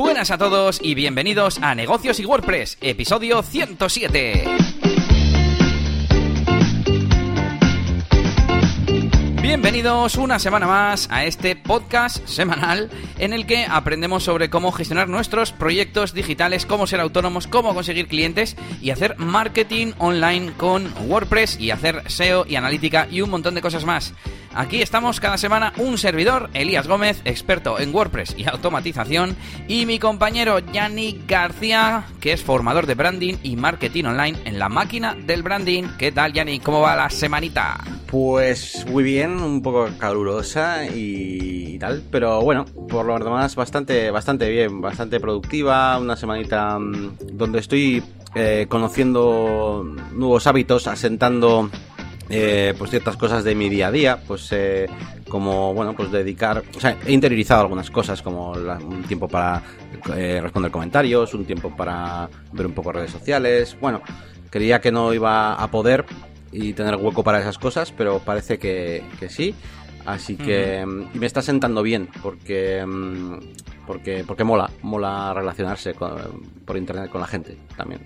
Buenas a todos y bienvenidos a Negocios y WordPress, episodio 107. Bienvenidos una semana más a este podcast semanal en el que aprendemos sobre cómo gestionar nuestros proyectos digitales, cómo ser autónomos, cómo conseguir clientes y hacer marketing online con WordPress y hacer SEO y analítica y un montón de cosas más. Aquí estamos cada semana un servidor, Elías Gómez, experto en WordPress y automatización, y mi compañero Yannick García, que es formador de branding y marketing online en la máquina del branding. ¿Qué tal, Yannick? ¿Cómo va la semanita? Pues muy bien, un poco calurosa y tal, pero bueno, por lo demás bastante, bastante bien, bastante productiva, una semanita mm, donde estoy eh, conociendo nuevos hábitos, asentando eh, pues ciertas cosas de mi día a día, pues eh, como, bueno, pues dedicar, o sea, he interiorizado algunas cosas como un tiempo para eh, responder comentarios, un tiempo para ver un poco redes sociales, bueno, creía que no iba a poder y tener hueco para esas cosas, pero parece que, que sí. Así que y me está sentando bien porque mm, porque porque mola, mola relacionarse por internet con la gente también.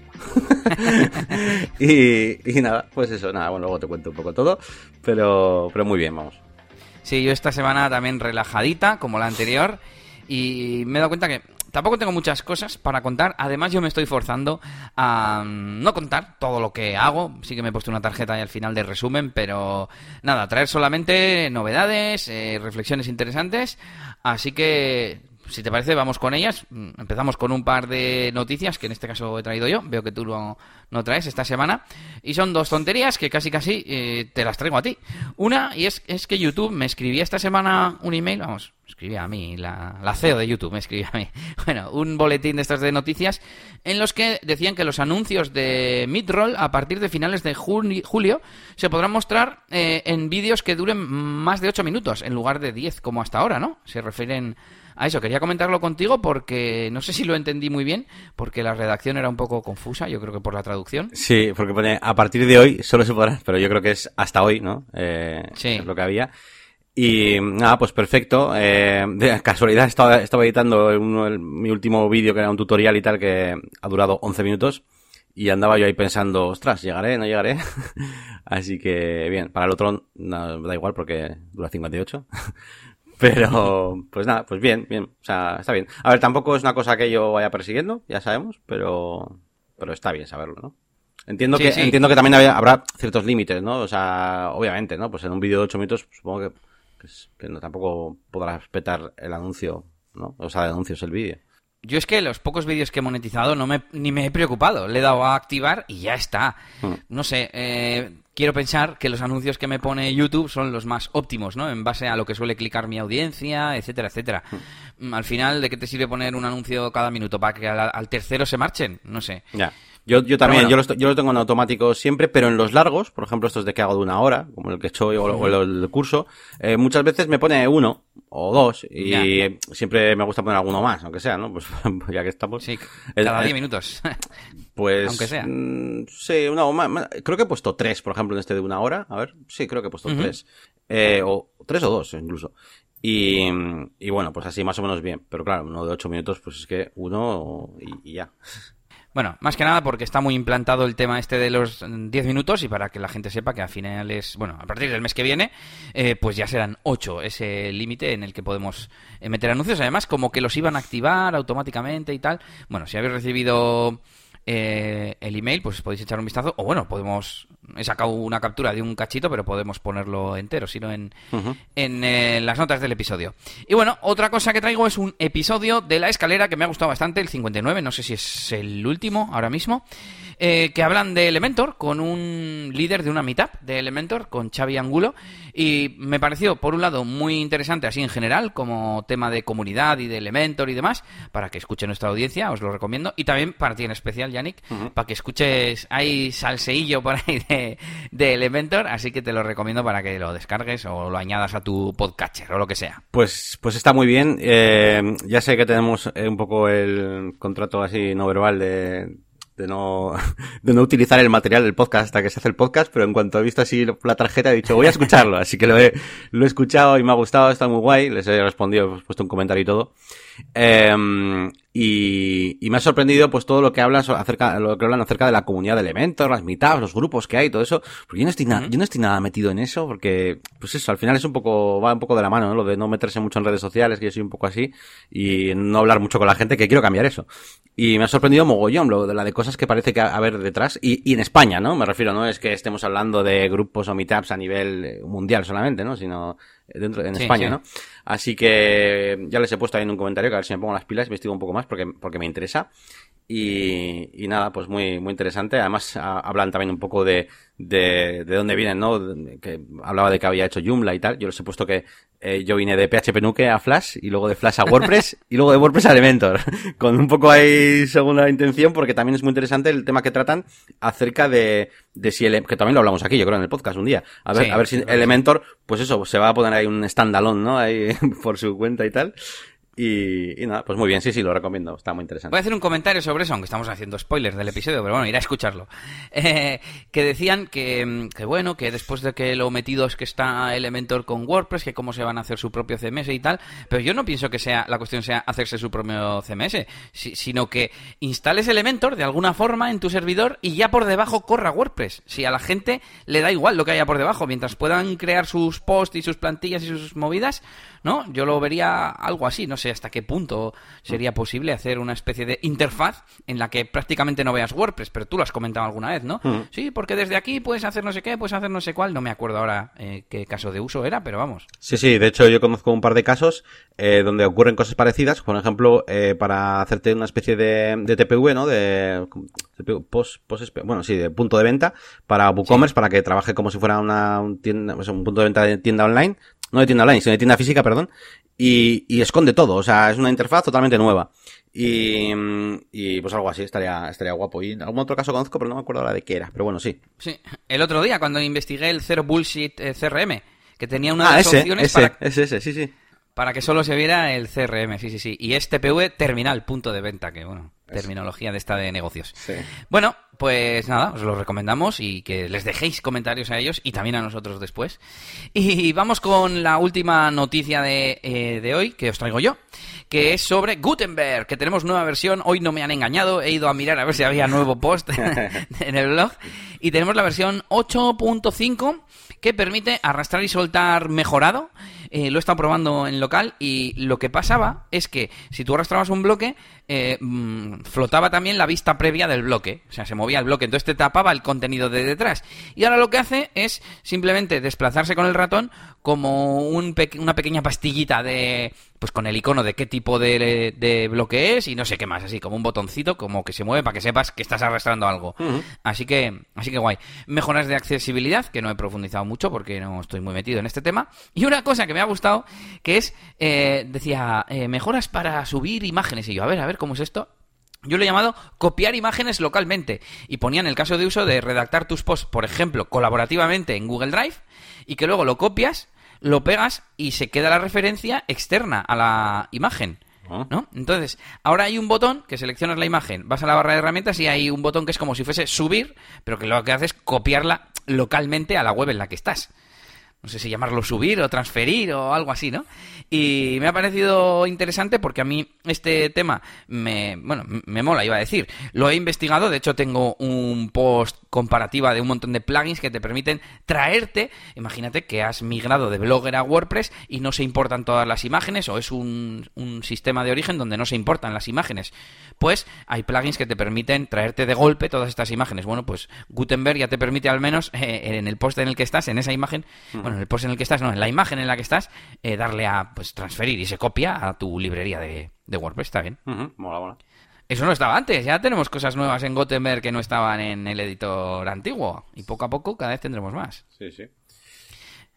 y, y, nada, pues eso, nada, bueno, luego te cuento un poco todo, pero pero muy bien, vamos. Sí, yo esta semana también relajadita, como la anterior, y me he dado cuenta que Tampoco tengo muchas cosas para contar. Además, yo me estoy forzando a mm, no contar todo lo que hago. Sí que me he puesto una tarjeta ahí al final de resumen, pero nada, traer solamente novedades, eh, reflexiones interesantes. Así que si te parece, vamos con ellas. Mm, empezamos con un par de noticias que en este caso he traído yo. Veo que tú no, no traes esta semana. Y son dos tonterías que casi casi eh, te las traigo a ti. Una, y es, es que YouTube me escribía esta semana un email, vamos, escribía a mí, la, la CEO de YouTube me escribía a mí. Bueno, un boletín de estas de noticias en los que decían que los anuncios de Midroll a partir de finales de julio se podrán mostrar eh, en vídeos que duren más de 8 minutos en lugar de 10 como hasta ahora, ¿no? Se refieren a eso. Quería comentarlo contigo porque no sé si lo entendí muy bien, porque la redacción era un poco confusa, yo creo que por la traducción. Sí, porque pone a partir de hoy solo se podrá, pero yo creo que es hasta hoy, ¿no? Eh, sí. Es lo que había. Y nada, pues perfecto. Eh, de casualidad estaba, estaba editando mi último vídeo que era un tutorial y tal que ha durado 11 minutos. Y andaba yo ahí pensando, ostras, ¿llegaré? ¿No llegaré? Así que bien, para el otro no, da igual porque dura 58. Pero, pues nada, pues bien, bien. O sea, está bien. A ver, tampoco es una cosa que yo vaya persiguiendo, ya sabemos, pero, pero está bien saberlo, ¿no? Entiendo que, entiendo que también habrá ciertos límites, ¿no? O sea, obviamente, ¿no? Pues en un vídeo de 8 minutos, supongo que, que, no, tampoco podrás respetar el anuncio, ¿no? O sea, el anuncio es el vídeo. Yo es que los pocos vídeos que he monetizado no me, ni me he preocupado. Le he dado a activar y ya está. Hmm. No sé, eh, quiero pensar que los anuncios que me pone YouTube son los más óptimos, ¿no? En base a lo que suele clicar mi audiencia, etcétera, etcétera. Hmm. Al final, ¿de qué te sirve poner un anuncio cada minuto? ¿Para que al, tercero se marchen? No sé. Ya. Yo, yo también, yo, lo, yo lo tengo en automático siempre, pero en los largos, por ejemplo, estos de que hago de una hora, como el que he hecho o, o el, curso, eh, muchas veces me pone uno o dos y siempre me gusta poner alguno más, aunque sea, ¿no? Pues ya que estamos. Sí, cada 10 minutos. Pues. Aunque sea. Mm, sí, una, más, creo que he puesto tres, por ejemplo, en este de una hora. A ver, sí, creo que he puesto tres. Eh, o tres o dos, incluso. Y, y bueno, pues así más o menos bien. Pero claro, uno de ocho minutos, pues es que uno y, y ya. Bueno, más que nada porque está muy implantado el tema este de los 10 minutos y para que la gente sepa que a finales, bueno, a partir del mes que viene, eh, pues ya serán 8 ese límite en el que podemos eh, meter anuncios. Además, como que los iban a activar automáticamente y tal. Bueno, si habéis recibido eh, el email, pues podéis echar un vistazo. O bueno, podemos. He sacado una captura de un cachito, pero podemos ponerlo entero, sino en, en eh, las notas del episodio. Y bueno, otra cosa que traigo es un episodio de la escalera que me ha gustado bastante, el 59. No sé si es el último ahora mismo. Eh, que hablan de Elementor con un líder de una meetup de Elementor, con Xavi Angulo, y me pareció, por un lado, muy interesante así en general, como tema de comunidad y de Elementor y demás, para que escuche nuestra audiencia, os lo recomiendo, y también para ti en especial, Yannick, para que escuches, hay salseillo por ahí de, de, Elementor, así que te lo recomiendo para que lo descargues o lo añadas a tu podcatcher o lo que sea. Pues, pues está muy bien, eh, ya sé que tenemos eh, un poco el contrato así no verbal de de no, de no utilizar el material del podcast hasta que se hace el podcast, pero en cuanto he visto así la tarjeta he dicho voy a escucharlo, así que lo he, lo he escuchado y me ha gustado, está muy guay, les he respondido, he puesto un comentario y todo. Eh, Y, y, me ha sorprendido pues todo lo que hablan acerca, lo que hablan acerca de la comunidad de Elementor, las meetups, los grupos que hay, todo eso. Porque yo no estoy nada, yo no estoy nada metido en eso, porque, pues eso, al final es un poco, va un poco de la mano, ¿no? Lo de no meterse mucho en redes sociales, que yo soy un poco así, y no hablar mucho con la gente, que quiero cambiar eso. Y me ha sorprendido mogollón lo de la de cosas que parece que haber detrás, y, y en España, ¿no? Me refiero, no es que estemos hablando de grupos o meetups a nivel mundial solamente, ¿no? Sino dentro, en España, ¿no? Así que ya les he puesto ahí en un comentario que a ver si me pongo las pilas, investigo un poco más porque, porque me interesa. Y, y nada, pues muy, muy interesante. Además, hablan también un poco de, de, de dónde vienen, ¿no? Que hablaba de que había hecho Joomla y tal. Yo les he puesto que eh, yo vine de PHP Nuke a Flash y luego de Flash a WordPress y luego de WordPress a Elementor. Con un poco ahí segunda intención porque también es muy interesante el tema que tratan acerca de, de si que también lo hablamos aquí, yo creo, en el podcast un día. A ver, a ver si Elementor, pues eso, se va a poner ahí un standalone, ¿no? Ahí por su cuenta y tal. Y, nada, pues muy bien, sí, sí, lo recomiendo, está muy interesante. Voy a hacer un comentario sobre eso, aunque estamos haciendo spoilers del episodio, pero bueno, irá a escucharlo. Eh, que decían que, que, bueno, que después de que lo metidos que está Elementor con WordPress, que cómo se van a hacer su propio CMS y tal, pero yo no pienso que sea la cuestión sea hacerse su propio CMS, sino que instales Elementor de alguna forma en tu servidor y ya por debajo corra WordPress. Si a la gente le da igual lo que haya por debajo, mientras puedan crear sus posts y sus plantillas y sus movidas, ¿no? Yo lo vería algo así, no sé hasta qué punto sería posible hacer una especie de interfaz en la que prácticamente no veas WordPress, pero tú lo has comentado alguna vez, ¿no? Mm. Sí, porque desde aquí puedes hacer no sé qué, puedes hacer no sé cuál, no me acuerdo ahora eh, qué caso de uso era, pero vamos. Sí, sí, de hecho yo conozco un par de casos eh, donde ocurren cosas parecidas, por ejemplo, eh, para hacerte una especie de, de TPV, ¿no? De post, post, bueno, sí, de punto de venta para WooCommerce, para que trabaje como si fuera una tienda, un punto de venta de tienda online, no de tienda online, sino de tienda física, perdón, y, y esconde todo, o sea, es una interfaz totalmente nueva. Y, y pues algo así, estaría, estaría guapo. Y en algún otro caso conozco, pero no me acuerdo ahora de qué era, pero bueno, sí. Sí, el otro día cuando investigué el Zero Bullshit eh, CRM, que tenía una de ah, las opciones ese, para... ese, ese, sí, sí. Para que solo se viera el CRM, sí, sí, sí. Y este PV terminal, punto de venta, que bueno, terminología de esta de negocios. Sí. Bueno, pues nada, os lo recomendamos y que les dejéis comentarios a ellos y también a nosotros después. Y vamos con la última noticia de, eh, de hoy que os traigo yo, que es sobre Gutenberg, que tenemos nueva versión. Hoy no me han engañado, he ido a mirar a ver si había nuevo post en el blog. Y tenemos la versión 8.5 que permite arrastrar y soltar mejorado eh, lo he estado probando en local y lo que pasaba es que si tú arrastrabas un bloque, eh, mm, flotaba también la vista previa del bloque. O sea, se movía el bloque, entonces te tapaba el contenido de detrás. Y ahora lo que hace es simplemente desplazarse con el ratón como un una pequeña pastillita de pues con el icono de qué tipo de, bloque es y no sé qué más, así como un botoncito como que se mueve para que sepas que estás arrastrando algo. Así que así que guay. Mejoras de accesibilidad que no he profundizado mucho porque no estoy muy metido en este tema. Y una cosa que me ha gustado que es eh, decía eh, mejoras para subir imágenes y yo a ver a ver cómo es esto. Yo lo he llamado copiar imágenes localmente y ponía en el caso de uso de redactar tus posts, por ejemplo, colaborativamente en Google Drive y que luego lo copias lo pegas y se queda la referencia externa a la imagen. Ah. ¿No? Entonces, ahora hay un botón que seleccionas la imagen, vas a la barra de herramientas y hay un botón que es como si fuese subir, pero que lo que hace es copiarla localmente a la web en la que estás no sé si llamarlo subir o transferir o algo así, ¿no? Y me ha parecido interesante porque a mí este tema me, bueno, me mola, iba a decir. Lo he investigado, de hecho tengo un post comparativa de un montón de plugins que te permiten traerte, imagínate que has migrado de Blogger a WordPress y no se importan todas las imágenes o es un, un sistema de origen donde no se importan las imágenes. Pues hay plugins que te permiten traerte de golpe todas estas imágenes. Bueno, pues Gutenberg ya te permite al menos eh, en el post en el que estás, en esa imagen, bueno, en el post en el que estás, no, en la imagen en la que estás, eh, darle a pues transferir y se copia a tu librería de, WordPress, está bien. mola, mola. Eso no estaba antes, ya tenemos cosas nuevas en Gutenberg que no estaban en el editor antiguo. Y poco a poco cada vez tendremos más. Sí, sí.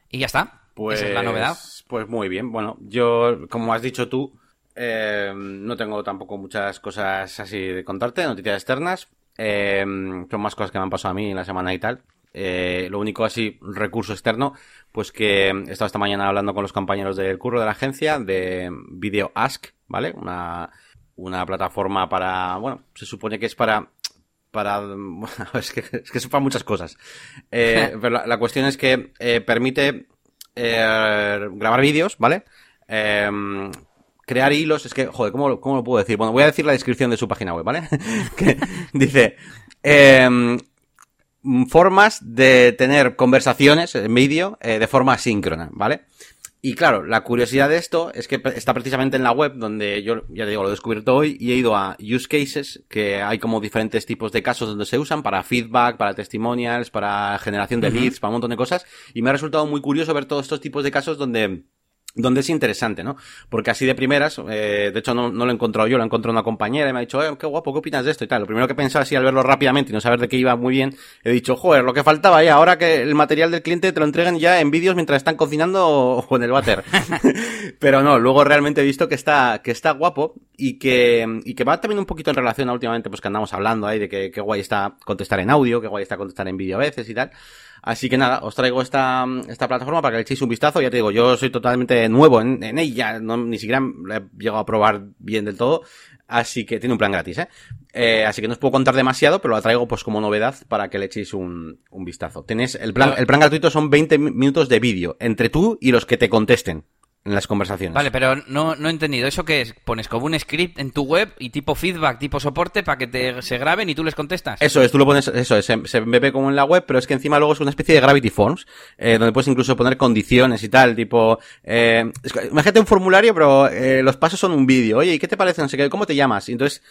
Y ya está. Pues, Esa es la novedad. Pues muy bien. Bueno, yo, como has dicho tú, eh, no tengo tampoco muchas cosas así de contarte, noticias externas. Eh, son más cosas que me han pasado a mí en la semana y tal. Eh, lo único así, recurso externo, pues que he estado esta mañana hablando con los compañeros del curro de la agencia de Video Ask, ¿vale? Una, una plataforma para, bueno, se supone que es para para es que es que muchas cosas eh, pero la, cuestión es que eh, permite eh, grabar vídeos vale crear hilos, es que, joder, ¿cómo, ¿cómo, lo puedo decir? Bueno, voy a decir la descripción de su página web, ¿vale? que dice, eh, formas de tener conversaciones en vídeo eh, de forma asíncrona, ¿vale? Y claro, la curiosidad de esto es que está precisamente en la web donde yo, ya te digo, lo he descubierto hoy y he ido a use cases, que hay como diferentes tipos de casos donde se usan para feedback, para testimonials, para generación de leads, para un montón de cosas. Y me ha resultado muy curioso ver todos estos tipos de casos donde donde es interesante, ¿no? Porque así de primeras, eh, de hecho no, no, lo he encontrado yo, lo he encontrado una compañera y me ha dicho, eh, qué guapo, ¿qué opinas de esto? Y tal. Lo primero que pensaba así al verlo rápidamente y no saber de qué iba muy bien, he dicho, joder, lo que faltaba ya, ahora que el material del cliente te lo entregan ya en vídeos mientras están cocinando o en el váter. Pero no, luego realmente he visto que está, que está guapo y que, y que va también un poquito en relación a últimamente, pues que andamos hablando ahí de que, qué guay está contestar en audio, qué guay está contestar en vídeo a veces y tal. Así que nada, os traigo esta, esta plataforma para que le echéis un vistazo. Ya te digo, yo soy totalmente nuevo en, ella, no, ni siquiera he llegado a probar bien del todo. Así que tiene un plan gratis, ¿eh? ¿eh? Así que no os puedo contar demasiado, pero la traigo pues como novedad para que le echéis un, un vistazo. Tenéis, el plan, el plan gratuito son 20 minutos de vídeo, entre tú y los que te contesten en las conversaciones. Vale, pero no, no he entendido. ¿Eso qué es? ¿Pones como un script en tu web y tipo feedback, tipo soporte para que te, se graben y tú les contestas? Eso es, tú lo pones, eso es, se, se ve como en la web, pero es que encima luego es una especie de Gravity Forms, eh, donde puedes incluso poner condiciones y tal, tipo, eh, imagínate un formulario, pero eh, los pasos son un vídeo. Oye, ¿y qué te parece? No sé qué, ¿cómo te llamas? Y entonces,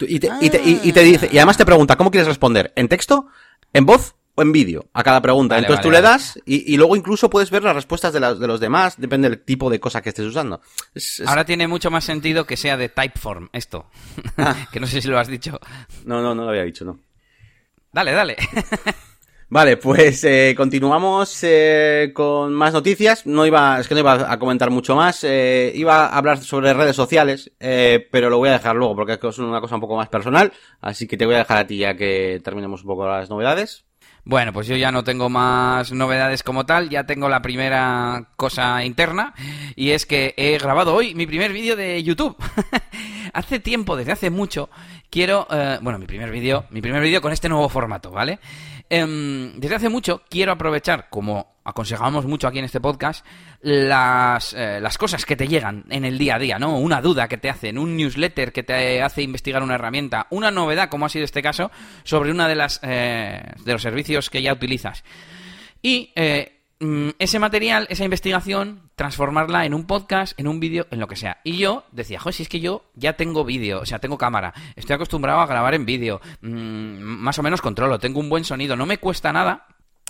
y te, y, te, y te dice, y además te pregunta, ¿cómo quieres responder? ¿En texto? ¿En voz? En vídeo a cada pregunta. Entonces tú le das y, y, luego incluso puedes ver las respuestas de, de, los demás, depende del tipo de cosa que estés usando. Es, es... Ahora tiene mucho más sentido que sea de Typeform esto. Ah. que no sé si lo has dicho. No, no, no lo había dicho, no. Dale, dale. Vale, pues eh, continuamos eh, con más noticias. No iba, es que no iba a comentar mucho más. Eh, iba a hablar sobre redes sociales, pero lo voy a dejar luego porque es una cosa un poco más personal. Así que te voy a dejar a ti ya que terminemos un poco las novedades. Bueno, pues yo ya no tengo más novedades como tal, ya tengo la primera cosa interna y es que he grabado hoy mi primer vídeo de YouTube. hace tiempo, desde hace mucho, quiero, eh, bueno, mi primer vídeo, mi primer vídeo con este nuevo formato, ¿vale? Eh, desde hace mucho quiero aprovechar, como aconsejamos mucho aquí en este podcast, las, eh, las cosas que te llegan en el día a día, ¿no? Una duda que te hacen, un newsletter que te hace investigar una herramienta, una novedad, como ha sido este caso, sobre una de las eh, de los servicios que ya utilizas. Y eh, mm, ese material, esa investigación, transformarla en un podcast, en un vídeo, en lo que sea. Y yo decía, joder, si es que yo ya tengo vídeo, o sea, tengo cámara, estoy acostumbrado a grabar en vídeo, mmm, más o menos controlo, tengo un buen sonido, no me cuesta nada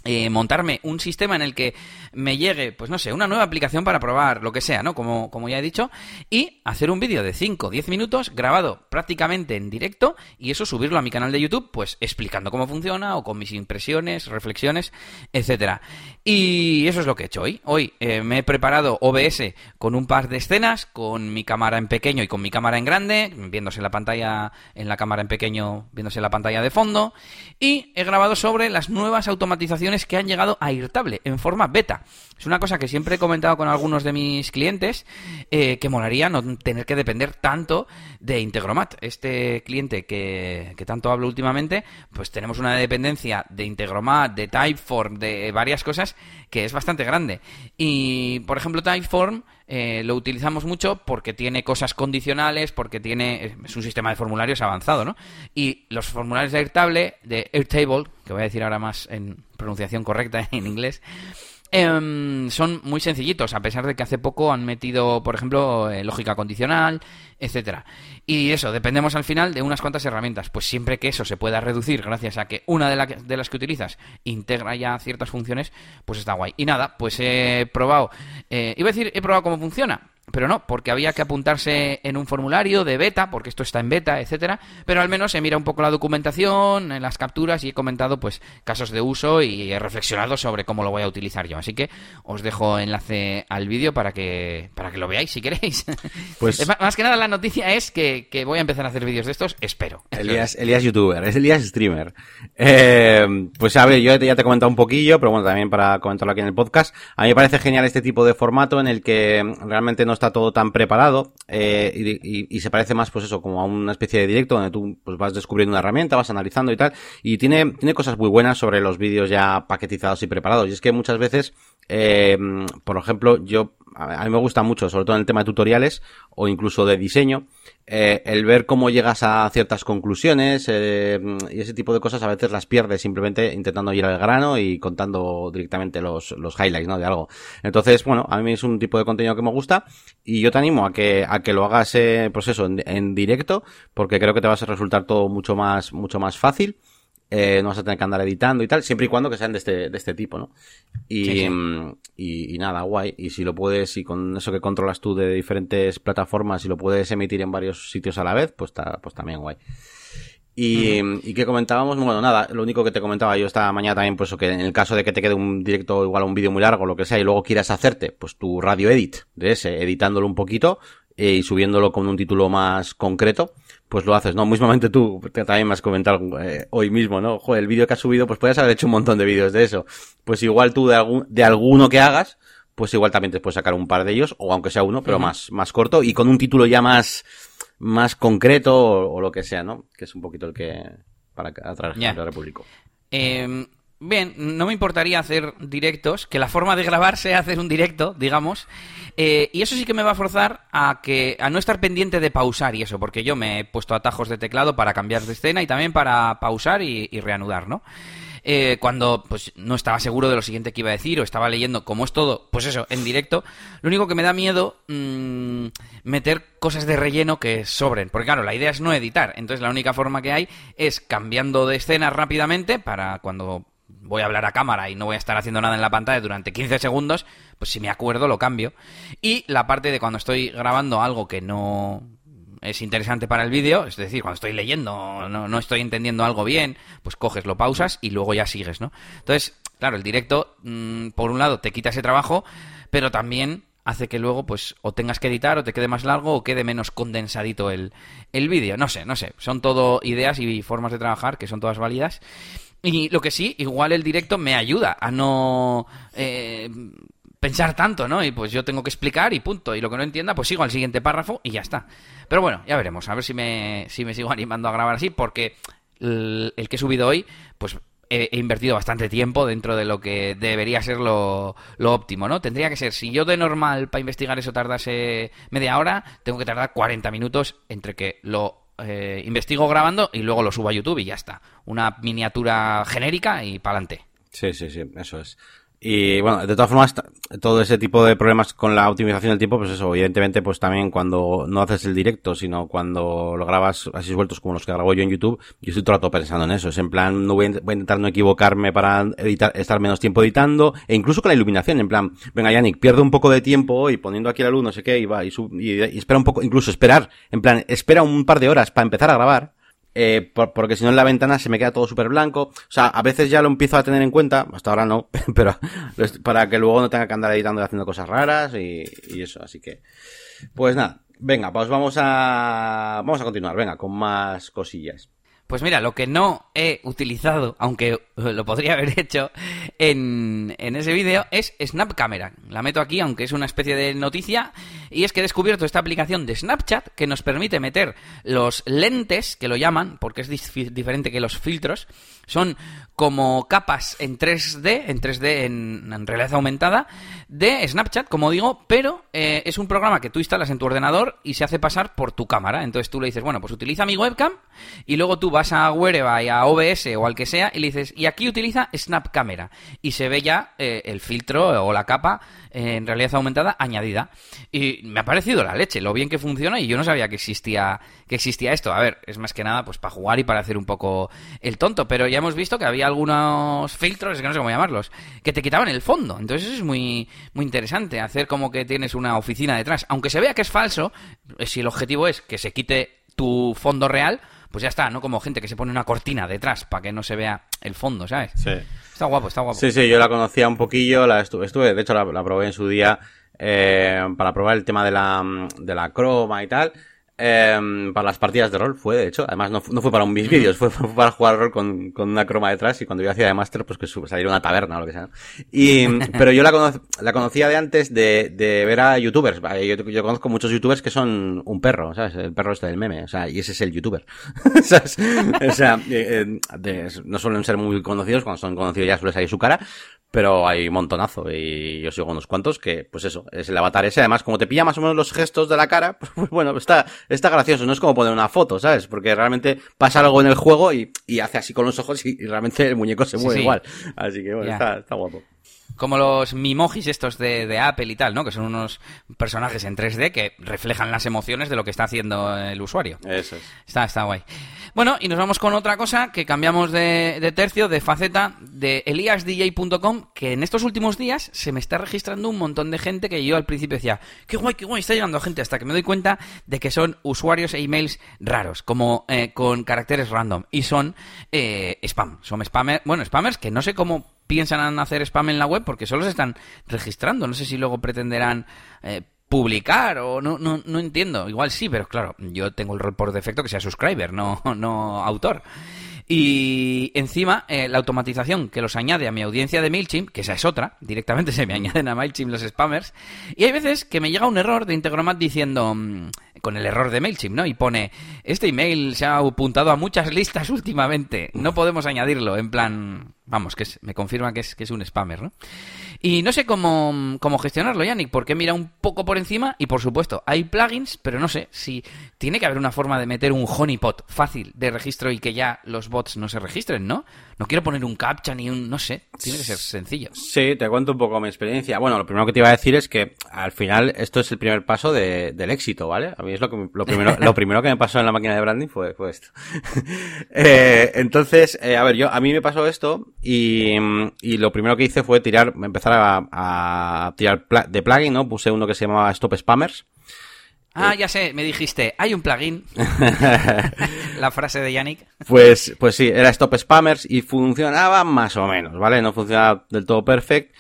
eh, montarme un sistema en el que me llegue, pues no sé, una nueva aplicación para probar, lo que sea, ¿no? Como, como ya he dicho, y hacer un vídeo de 5 o 10 minutos grabado prácticamente en directo y eso subirlo a mi canal de YouTube, pues explicando cómo funciona o con mis impresiones, reflexiones, etcétera. Y eso es lo que he hecho hoy. Hoy eh, me he preparado OBS con un par de escenas, con mi cámara en pequeño y con mi cámara en grande, viéndose la pantalla en la cámara en pequeño, viéndose la pantalla de fondo, y he grabado sobre las nuevas automatizaciones que han llegado a Irtable en forma beta. Es una cosa que siempre he comentado con algunos de mis clientes, eh, que molaría no tener que depender tanto de Integromat. Este cliente que, que tanto hablo últimamente, pues tenemos una dependencia de Integromat, de Typeform, de varias cosas que es bastante grande. Y, por ejemplo, Typeform eh, lo utilizamos mucho porque tiene cosas condicionales, porque tiene es un sistema de formularios avanzado, ¿no? Y los formularios de Airtable, de Airtable, que voy a decir ahora más en pronunciación correcta en inglés, eh, son muy sencillitos, a pesar de que hace poco han metido, por ejemplo, eh, lógica condicional, etcétera. Y eso, dependemos al final de unas cuantas herramientas. Pues siempre que eso se pueda reducir gracias a que una de las que utilizas integra ya ciertas funciones, pues está guay. Y nada, pues he probado, eh, iba a decir, he probado cómo funciona pero no, porque había que apuntarse en un formulario de beta, porque esto está en beta, etcétera, pero al menos he mirado un poco la documentación, en las capturas y he comentado pues casos de uso y he reflexionado sobre cómo lo voy a utilizar yo. Así que os dejo enlace al vídeo para que para que lo veáis si queréis. Pues más que nada la noticia es que, que voy a empezar a hacer vídeos de estos, espero. Elías, Elías youtuber, es Elías streamer. Eh, pues a ver, yo ya te he comentado un poquillo, pero bueno, también para comentarlo aquí en el podcast. A mí me parece genial este tipo de formato en el que realmente no está todo tan preparado eh, y, y, y, se parece más, pues eso, como a una especie de directo donde tú pues vas descubriendo una herramienta, vas analizando y tal. Y tiene, tiene cosas muy buenas sobre los vídeos ya paquetizados y preparados. Y es que muchas veces, eh, por ejemplo, yo a mí me gusta mucho, sobre todo en el tema de tutoriales o incluso de diseño, eh, el ver cómo llegas a ciertas conclusiones eh, y ese tipo de cosas a veces las pierdes simplemente intentando ir al grano y contando directamente los, los highlights, ¿no? De algo. Entonces, bueno, a mí es un tipo de contenido que me gusta y yo te animo a que, a que lo hagas, eh, pues eso, en, en directo, porque creo que te vas a resultar todo mucho más, mucho más fácil eh, no vas a tener que andar editando y tal, siempre y cuando que sean de este, de este tipo, ¿no? Y, y, nada, guay. Y si lo puedes, y con eso que controlas tú de diferentes plataformas, y lo puedes emitir en varios sitios a la vez, pues, está, pues también guay. Y, y que comentábamos, bueno, nada, lo único que te comentaba yo esta mañana también, pues que en el caso de que te quede un directo igual a un vídeo muy largo, lo que sea, y luego quieras hacerte, pues tu radio edit de ese, editándolo un poquito, eh, y subiéndolo con un título más concreto, pues lo haces, ¿no? Mismamente tú, también me has comentado eh, hoy mismo, ¿no? Joder, el vídeo que has subido, pues puedes haber hecho un montón de vídeos de eso. Pues igual tú de, algún, de alguno que hagas, pues igual también te puedes sacar un par de ellos, o aunque sea uno, pero más, más corto y con un título ya más, más concreto o, lo que sea, ¿no? Que es un poquito el que, para atraer yeah. al público. Eh, Bien, no me importaría hacer directos, que la forma de grabar sea hacer un directo, digamos, eh, y eso sí que me va a forzar a que a no estar pendiente de pausar y eso, porque yo me he puesto atajos de teclado para cambiar de escena y también para pausar y, reanudar, ¿no? Eh, cuando pues no estaba seguro de lo siguiente que iba a decir o estaba leyendo, como es todo, pues eso, en directo, lo único que me da miedo mmm, meter cosas de relleno que sobren, porque claro, la idea es no editar, entonces la única forma que hay es cambiando de escena rápidamente para cuando voy a hablar a cámara y no voy a estar haciendo nada en la pantalla durante 15 segundos, pues si me acuerdo lo cambio. Y la parte de cuando estoy grabando algo que no es interesante para el vídeo, es decir, cuando estoy leyendo, no, no, estoy entendiendo algo bien, pues coges, lo pausas y luego ya sigues, ¿no? Entonces, claro, el directo, mmm, por un lado, te quita ese trabajo, pero también hace que luego, pues, o tengas que editar, o te quede más largo, o quede menos condensadito el, el vídeo. No sé, no sé. Son todo ideas y formas de trabajar que son todas válidas. Y lo que sí, igual el directo me ayuda a no eh, pensar tanto, ¿no? Y pues yo tengo que explicar y punto. Y lo que no entienda, pues sigo al siguiente párrafo y ya está. Pero bueno, ya veremos. A ver si me, si me sigo animando a grabar así, porque el, que he subido hoy, pues he, invertido bastante tiempo dentro de lo que debería ser lo, lo, óptimo, ¿no? Tendría que ser, si yo de normal para investigar eso tardase media hora, tengo que tardar 40 minutos entre que lo eh, investigo grabando y luego lo subo a YouTube y ya está. Una miniatura genérica y para adelante. Sí, sí, sí, eso es. Y bueno, de todas formas, todo ese tipo de problemas con la optimización del tiempo, pues eso, evidentemente, pues también cuando no haces el directo, sino cuando lo grabas así sueltos como los que grabo yo en YouTube, yo estoy todo el rato pensando en eso. Es en plan, no voy a, intentar no equivocarme para editar, estar menos tiempo editando, e incluso con la iluminación, en plan, venga Yannick, pierdo un poco de tiempo y poniendo aquí la luz, no sé qué, y va, y, sub, y, y espera un poco, incluso esperar, en plan, espera un par de horas para empezar a grabar, eh, por, porque si no en la ventana se me queda todo súper blanco. O sea, a veces ya lo empiezo a tener en cuenta, hasta ahora no, pero para que luego no tenga que andar editando y haciendo cosas raras y, y eso, así que, pues nada, venga, pues vamos a, vamos a continuar, venga, con más cosillas. Pues mira, lo que no he utilizado, aunque lo podría haber hecho en, en ese vídeo, es Snap Camera. La meto aquí, aunque es una especie de noticia, y es que he descubierto esta aplicación de Snapchat que nos permite meter los lentes, que lo llaman, porque es diferente que los filtros, son como capas en 3D, en 3D en, realidad aumentada, de Snapchat, como digo, pero eh, es un programa que tú instalas en tu ordenador y se hace pasar por tu cámara. Entonces tú le dices, bueno, pues utiliza mi webcam y luego tú vas a Whereby, a OBS o al que sea y le dices, y aquí utiliza Snap Camera. Y se ve ya eh, el filtro o la capa eh, en realidad aumentada añadida. Y me ha parecido la leche, lo bien que funciona y yo no sabía que existía, que existía esto. A ver, es más que nada pues para jugar y para hacer un poco el tonto, pero ya hemos visto que había algunos filtros, es que no sé cómo llamarlos, que te quitaban el fondo. Entonces eso es muy, muy interesante, hacer como que tienes una oficina detrás. Aunque se vea que es falso, si el objetivo es que se quite tu fondo real, pues ya está, ¿no? Como gente que se pone una cortina detrás para que no se vea el fondo, ¿sabes? Sí. Está guapo, está guapo. Sí, sí, yo la conocía un poquillo, la estuve, estuve de hecho la, la probé en su día eh, para probar el tema de la, de la croma y tal. Eh, para las partidas de rol fue, de hecho, además no, no fue para un mis vídeos, fue, fue, para jugar rol con, con una croma detrás y cuando yo hacía de máster, pues que saliera una taberna o lo que sea. Y, pero yo la, la conocía de antes de, de ver a youtubers. Yo, yo, conozco muchos youtubers que son un perro, ¿sabes? El perro este del meme, o sea, y ese es el youtuber. ¿sabes? O sea, eh, de, no suelen ser muy conocidos, cuando son conocidos ya suele salir su cara, pero hay un montonazo y yo sigo unos cuantos que, pues eso, es el avatar ese. Además, como te pilla más o menos los gestos de la cara, pues bueno, está, está gracioso. No es como poner una foto, ¿sabes? Porque realmente pasa algo en el juego y, y hace así con los ojos y, realmente el muñeco se mueve igual. Así que bueno, está, está guapo como los mimojis estos de, de, Apple y tal, ¿no? Que son unos personajes en 3D que reflejan las emociones de lo que está haciendo el usuario. Eso es. Está, está guay. Bueno, y nos vamos con otra cosa que cambiamos de, de tercio, de faceta, de eliasdj.com, que en estos últimos días se me está registrando un montón de gente que yo al principio decía, qué guay, qué guay, está llegando gente, hasta que me doy cuenta de que son usuarios e emails raros, como eh, con caracteres random, y son eh, spam, son spammers, bueno, spammers que no sé cómo piensan hacer spam en la web porque solo se están registrando. No sé si luego pretenderán eh, publicar o no, no, no entiendo. Igual sí, pero claro, yo tengo el rol por defecto que sea subscriber, no, no autor. Y encima, eh, la automatización que los añade a mi audiencia de MailChimp, que esa es otra, directamente se me añaden a MailChimp los spammers. Y hay veces que me llega un error de Integromat diciendo, mm, con el error de MailChimp, ¿no? Y pone, este email se ha apuntado a muchas listas últimamente, no podemos añadirlo, en plan, vamos, que me confirma que es, que es un spammer, ¿no? Y no sé cómo, cómo gestionarlo, Yannick, porque mira un poco por encima y por supuesto hay plugins, pero no sé si tiene que haber una forma de meter un honeypot fácil de registro y que ya los bots no se registren, ¿no? No quiero poner un captcha ni un, no sé, tiene que ser sencillo. Sí, te cuento un poco mi experiencia. Bueno, lo primero que te iba a decir es que al final esto es el primer paso de, del éxito, ¿vale? A mí es lo que lo primero, lo primero que me pasó en la máquina de branding fue, fue esto. eh, entonces, eh, a ver, yo a mí me pasó esto y, y lo primero que hice fue tirar, empezar a, a tirar de plugin, ¿no? Puse uno que se llamaba Stop Spammers Ah, ya sé, me dijiste, hay un plugin. la frase de Yannick. Pues, pues sí, era Stop Spammers y funcionaba más o menos, ¿vale? No funcionaba del todo perfecto.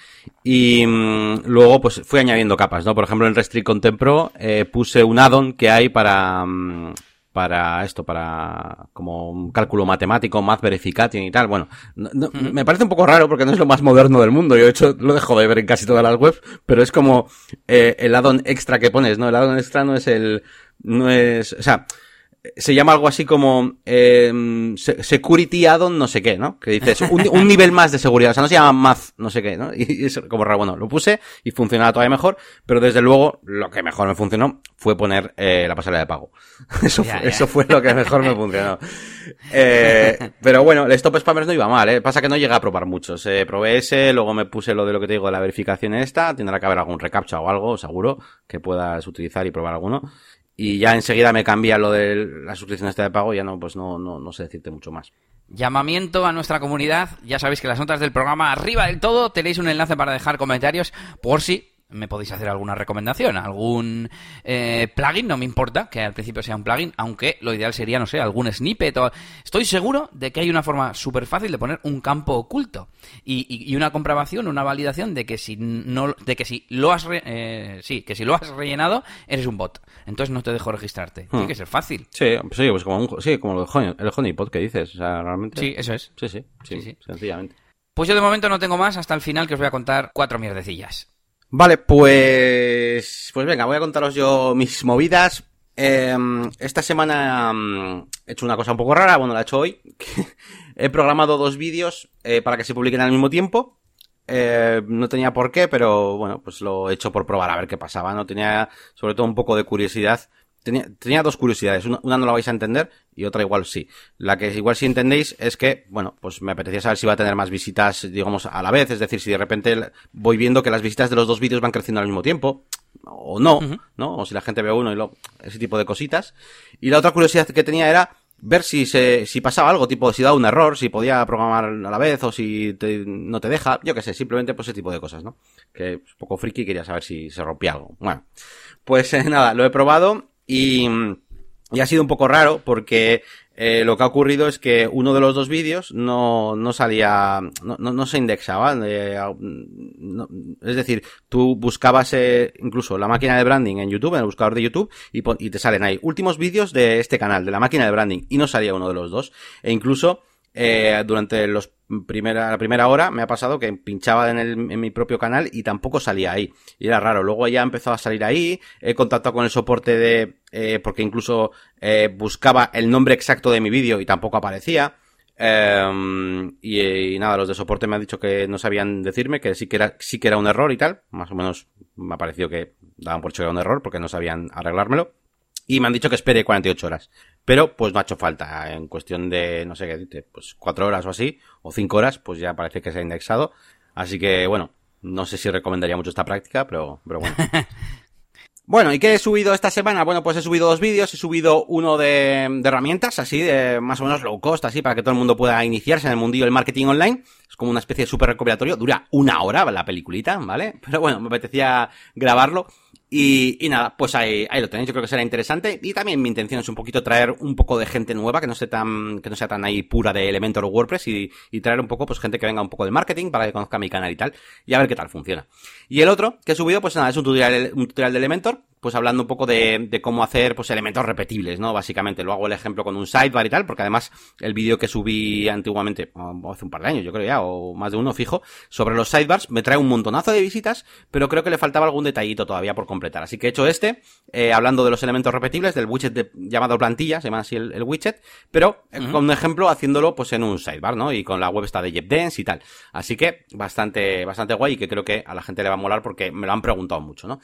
Y mm, luego, pues fui añadiendo capas, ¿no? Por ejemplo, en Restrict Content Pro eh, puse un add-on que hay para, mm, para esto, para como un cálculo matemático, math verification y tal. Bueno, me parece un poco raro porque no es lo más moderno del mundo. Yo de hecho lo dejo de ver en casi todas las webs, pero es como eh, el addon extra que pones, ¿no? El addon extra no es el, no es, o sea, se llama algo así como eh, security add-on no sé qué, ¿no? Que dices un, nivel más de seguridad, o sea, no se llama math no sé qué, ¿no? Y es como raro, bueno, lo puse y funcionaba todavía mejor, pero desde luego lo que mejor me funcionó fue poner eh, la pasarela de pago. Eso, fue, eso fue lo que mejor me funcionó. Eh, pero bueno, el stop spammers no iba mal, ¿eh? Pasa que no llegué a probar muchos. Eh, probé ese, luego me puse lo de lo que te digo de la verificación esta, tendrá que haber algún recaptcha o algo, seguro, que puedas utilizar y probar alguno y ya enseguida me cambia lo de la suscripción esta de pago ya no, pues no, no, no sé decirte mucho más. Llamamiento a nuestra comunidad. Ya sabéis que las notas del programa arriba del todo tenéis un enlace para dejar comentarios por si me podéis hacer alguna recomendación, algún eh, plugin, no me importa que al principio sea un plugin, aunque lo ideal sería, no sé, algún snippet. O... Estoy seguro de que hay una forma súper fácil de poner un campo oculto y, y, una comprobación, una validación de que si no, de que si lo has, eh, sí, que si lo has rellenado eres un bot. Entonces no te dejo registrarte. Tiene hmm. que ser fácil. Sí, sí, pues como un, sí, como el honeypot que dices, o sea, realmente. Sí, eso es. Sí, sí, sí, sí, sencillamente. Pues yo de momento no tengo más hasta el final que os voy a contar cuatro mierdecillas. Vale, pues, pues venga, voy a contaros yo mis movidas. Em, esta semana mm, he hecho una cosa un poco rara, bueno, la he hecho hoy. he programado dos vídeos eh, para que se publiquen al mismo tiempo. Eh, no tenía por qué, pero bueno, pues lo he hecho por probar a ver qué pasaba. No tenía sobre todo un poco de curiosidad Tenía, dos curiosidades. Una, no la vais a entender y otra igual sí. La que igual si entendéis es que, bueno, pues me apetecía saber si va a tener más visitas, digamos, a la vez. Es decir, si de repente voy viendo que las visitas de los dos vídeos van creciendo al mismo tiempo. O no, ¿no? O si la gente ve uno y lo, ese tipo de cositas. Y la otra curiosidad que tenía era ver si se, si pasaba algo, tipo si daba un error, si podía programar a la vez o si no te deja, yo qué sé, simplemente pues ese tipo de cosas, ¿no? Que es un poco friki quería saber si se rompía algo. Bueno, pues nada, lo he probado y, y ha sido un poco raro porque eh, lo que ha ocurrido es que uno de los dos vídeos no, no salía, no, no, se indexaba. Eh, es decir, tú buscabas eh, incluso la máquina de branding en YouTube, en el buscador de YouTube, y, y te salen ahí últimos vídeos de este canal, de la máquina de branding, y no salía uno de los dos. E incluso eh, durante los primera, la primera hora me ha pasado que pinchaba en, el, en mi propio canal y tampoco salía ahí. Y era raro. Luego ya empezó a salir ahí. He contactado con el soporte de, eh, porque incluso eh, buscaba el nombre exacto de mi vídeo y tampoco aparecía. Em, y, nada, los de soporte me han dicho que no sabían decirme, que sí que era, sí que era un error y tal. Más o menos me ha parecido que daban por hecho que era un error porque no sabían arreglármelo. Y me han dicho que espere 48 horas. Pero pues no ha hecho falta. En cuestión de, no sé qué dice, pues 4 horas o así, o 5 horas, pues ya parece que se ha indexado. Así que bueno, no sé si recomendaría mucho esta práctica, pero, pero bueno. Bueno, ¿y qué he subido esta semana? Bueno, pues he subido dos vídeos, he subido uno de, herramientas, así, de más o menos low cost, así, para que todo el mundo pueda iniciarse en el mundillo del marketing online. Es como una especie de súper recopilatorio, dura una hora la peliculita, ¿vale? Pero bueno, me apetecía grabarlo. Y, y, nada, pues ahí, ahí lo tenéis, yo creo que será interesante. Y también mi intención es un poquito traer un poco de gente nueva, que no sea tan, que no sea tan ahí pura de Elementor o WordPress, y, y traer un poco, pues gente que venga un poco de marketing para que conozca mi canal y tal, y a ver qué tal funciona. Y el otro que he subido, pues nada, es un tutorial, un tutorial de Elementor, pues hablando un poco de, de, cómo hacer pues elementos repetibles, ¿no? Básicamente, lo hago el ejemplo con un sidebar y tal, porque además el vídeo que subí antiguamente, hace un par de años, yo creo ya, o más de uno fijo, sobre los sidebars, me trae un montonazo de visitas, pero creo que le faltaba algún detallito todavía por completar. Así que he hecho este, eh, hablando de los elementos repetibles, del widget de, llamado plantilla, se llama así el, widget, pero eh, con un ejemplo haciéndolo pues en un sidebar, ¿no? Y con la web está de JetDance y tal. Así que bastante, bastante guay y que creo que a la gente le va a molar porque me lo han preguntado mucho, ¿no?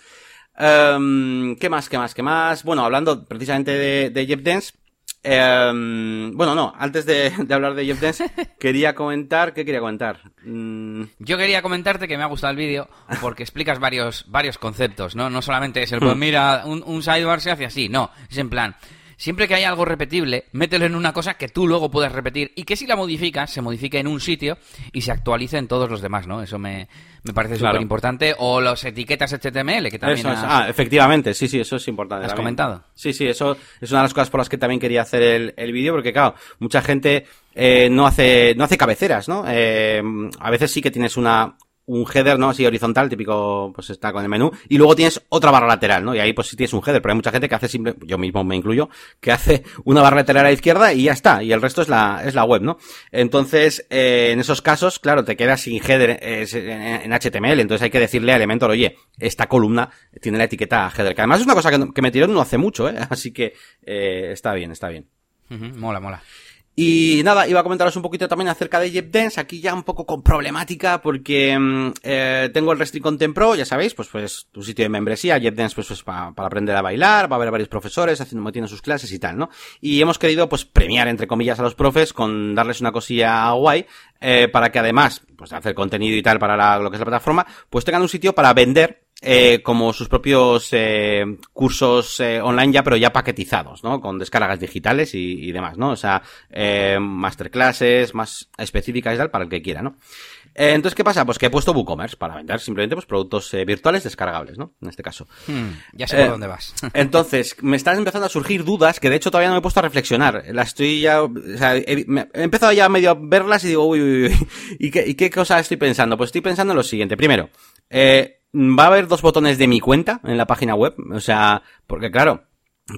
Um, ¿Qué más, qué más, qué más? Bueno, hablando precisamente de, de Jeff Dance, em, bueno, no, antes de, hablar de Jeff Dance, quería comentar, ¿qué quería comentar? Mm. Yo quería comentarte que me ha gustado el vídeo porque explicas varios, varios conceptos, ¿no? No solamente es el, pues mira, un, un sidebar se hace así, no, es en plan, Siempre que hay algo repetible, mételo en una cosa que tú luego puedes repetir y que si la modificas, se modifique en un sitio y se actualice en todos los demás, ¿no? Eso me, me parece súper importante. O las etiquetas HTML, que también... Eso Ah, efectivamente, sí, sí, eso es importante. ¿Has comentado? Sí, sí, eso es una de las cosas por las que también quería hacer el, el vídeo, porque claro, mucha gente eh, no hace no hace cabeceras, ¿no? Eh, a veces sí que tienes una un header, ¿no? Así horizontal, típico, pues está con el menú. Y luego tienes otra barra lateral, ¿no? Y ahí pues sí tienes un header, pero hay mucha gente que hace simple, yo mismo me incluyo, que hace una barra lateral a la izquierda y ya está. Y el resto es la, es la web, ¿no? Entonces, eh, en esos casos, claro, te quedas sin header en, HTML. Entonces hay que decirle a Elementor, oye, esta columna tiene la etiqueta header. Que además es una cosa que, me tiró no hace mucho, ¿eh? Así que, eh, está bien, está bien. mola, mola. Y nada, iba a comentaros un poquito también acerca de JetDance, aquí ya un poco con problemática porque mm, eh, tengo el Restrict Content Pro, ya sabéis, pues pues tu sitio de membresía, JetDance pues, pues para, aprender a bailar, va a haber varios profesores haciendo metiendo sus clases y tal, ¿no? Y hemos querido pues premiar entre comillas a los profes con darles una cosilla guay eh, para que además pues de hacer contenido y tal para lo que es la plataforma, pues tengan un sitio para vender eh, como sus propios eh, cursos eh, online ya, pero ya paquetizados, ¿no? Con descargas digitales y, y demás, ¿no? O sea, eh, masterclasses más específicas y tal para el que quiera, ¿no? Eh, entonces, ¿qué pasa? Pues que he puesto WooCommerce para vender simplemente pues, productos eh, virtuales descargables, ¿no? En este caso. Hmm, ya sé por dónde vas. entonces, me están empezando a surgir dudas que de hecho todavía no me he puesto a reflexionar. Las estoy ya, o sea, he, empezado ya medio a verlas y digo, uy, uy, uy, ¿y qué, ¿y qué cosa estoy pensando? Pues estoy pensando en lo siguiente. Primero, eh, va a haber dos botones de mi cuenta en la página web. O sea, porque claro,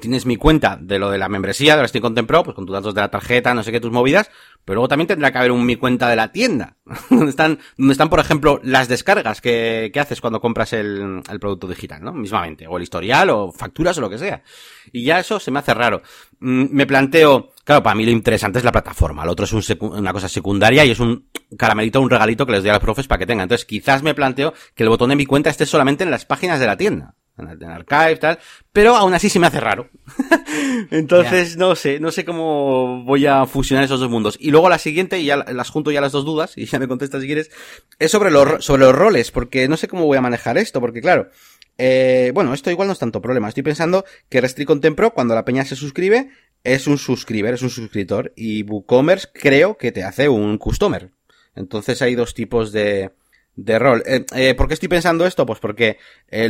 tienes mi cuenta de lo de la membresía, de la Content Pro, pues con tus datos de la tarjeta, no sé qué, tus movidas, pero luego también tendrá que haber un mi cuenta de la tienda, donde están, donde están, por ejemplo, las descargas que, que haces cuando compras el, el, producto digital, ¿no? Mismamente, o el historial, o facturas, o lo que sea. Y ya eso se me hace raro. Mm, me planteo, claro, para mí lo interesante es la plataforma, lo otro es un una cosa secundaria y es un caramelito, un regalito que les doy a los profes para que tengan. Entonces quizás me planteo que el botón de mi cuenta esté solamente en las páginas de la tienda en archive, tal, pero aún así se me hace raro. Entonces, no sé, no sé cómo voy a fusionar esos dos mundos. Y luego la siguiente, y ya las junto ya las dos dudas, y ya me contestas si quieres, es sobre los, sobre los roles, porque no sé cómo voy a manejar esto, porque claro, eh, bueno, esto igual no es tanto problema. Estoy pensando que Restrict Content Pro, cuando la peña se suscribe, es un suscriber, es un suscriptor, y WooCommerce creo que te hace un customer. Entonces hay dos tipos de, de rol. Eh, eh, ¿Por qué estoy pensando esto? Pues porque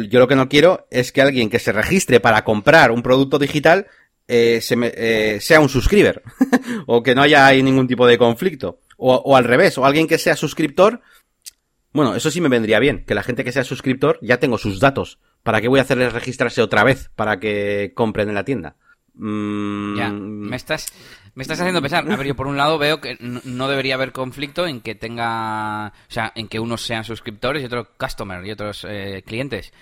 yo lo que no quiero es que alguien que se registre para comprar un producto digital eh, se me, eh, sea un suscriber o que no haya ningún tipo de conflicto. O, o al revés, o alguien que sea suscriptor. Bueno, eso sí me vendría bien, que la gente que sea suscriptor ya tengo sus datos. ¿Para qué voy a hacerles registrarse otra vez para que compren en la tienda? Mm, ya, me estás, me estás haciendo pensar. A ver, yo por un lado veo que no debería haber conflicto en que tenga, o sea, en que unos sean suscriptores y otros customers y otros eh, clientes.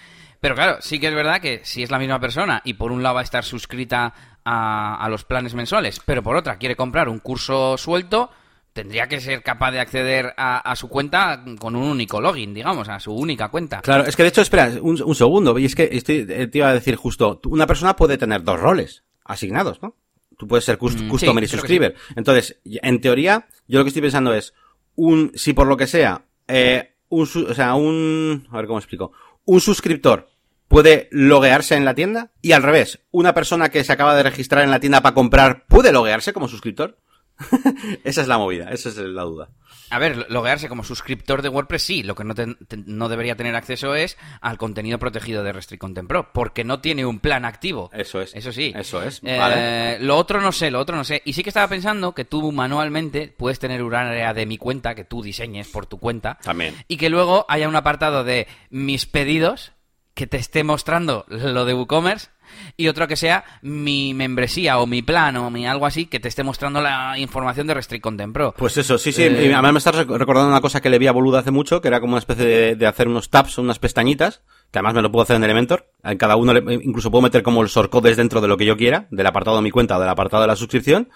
Pero claro, sí que es verdad que si es la misma persona y por un lado va a estar suscrita a, a los planes mensuales, pero por otra quiere comprar un curso suelto, tendría que ser capaz de acceder a, su cuenta con un único login, digamos, a su única cuenta. Claro, es que de hecho, espera, un, segundo, y es que eh, te iba a decir justo, una persona puede tener dos roles asignados, ¿no? Tú puedes ser mm, customer y subscriber. Entonces, en teoría, yo lo que estoy pensando es, un, si por lo que sea, eh, un, o sea, un, a ver cómo explico, un suscriptor puede loguearse en la tienda y al revés, una persona que se acaba de registrar en la tienda para comprar puede loguearse como suscriptor. esa es la movida, esa es la duda. A ver, loguearse como suscriptor de WordPress sí, lo que no, no debería tener acceso es al contenido protegido de Restrict Content Pro, porque no tiene un plan activo. Eso es. Eso sí. Eso es. Eh, lo otro no sé, lo otro no sé. Y sí que estaba pensando que tú manualmente puedes tener un área de mi cuenta que tú diseñes por tu cuenta. También. Y que luego haya un apartado de mis pedidos que te esté mostrando lo de WooCommerce y otro que sea mi membresía o mi plan o mi algo así que te esté mostrando la información de Restrict Content Pro. Pues eso, sí, sí. Eh, además me estás recordando una cosa que le vi a Boluda hace mucho, que era como una especie de, hacer unos tabs, unas pestañitas, que además me lo puedo hacer en Elementor. En cada uno incluso puedo meter como el shortcodes dentro de lo que yo quiera, del apartado de mi cuenta o del apartado de la suscripción.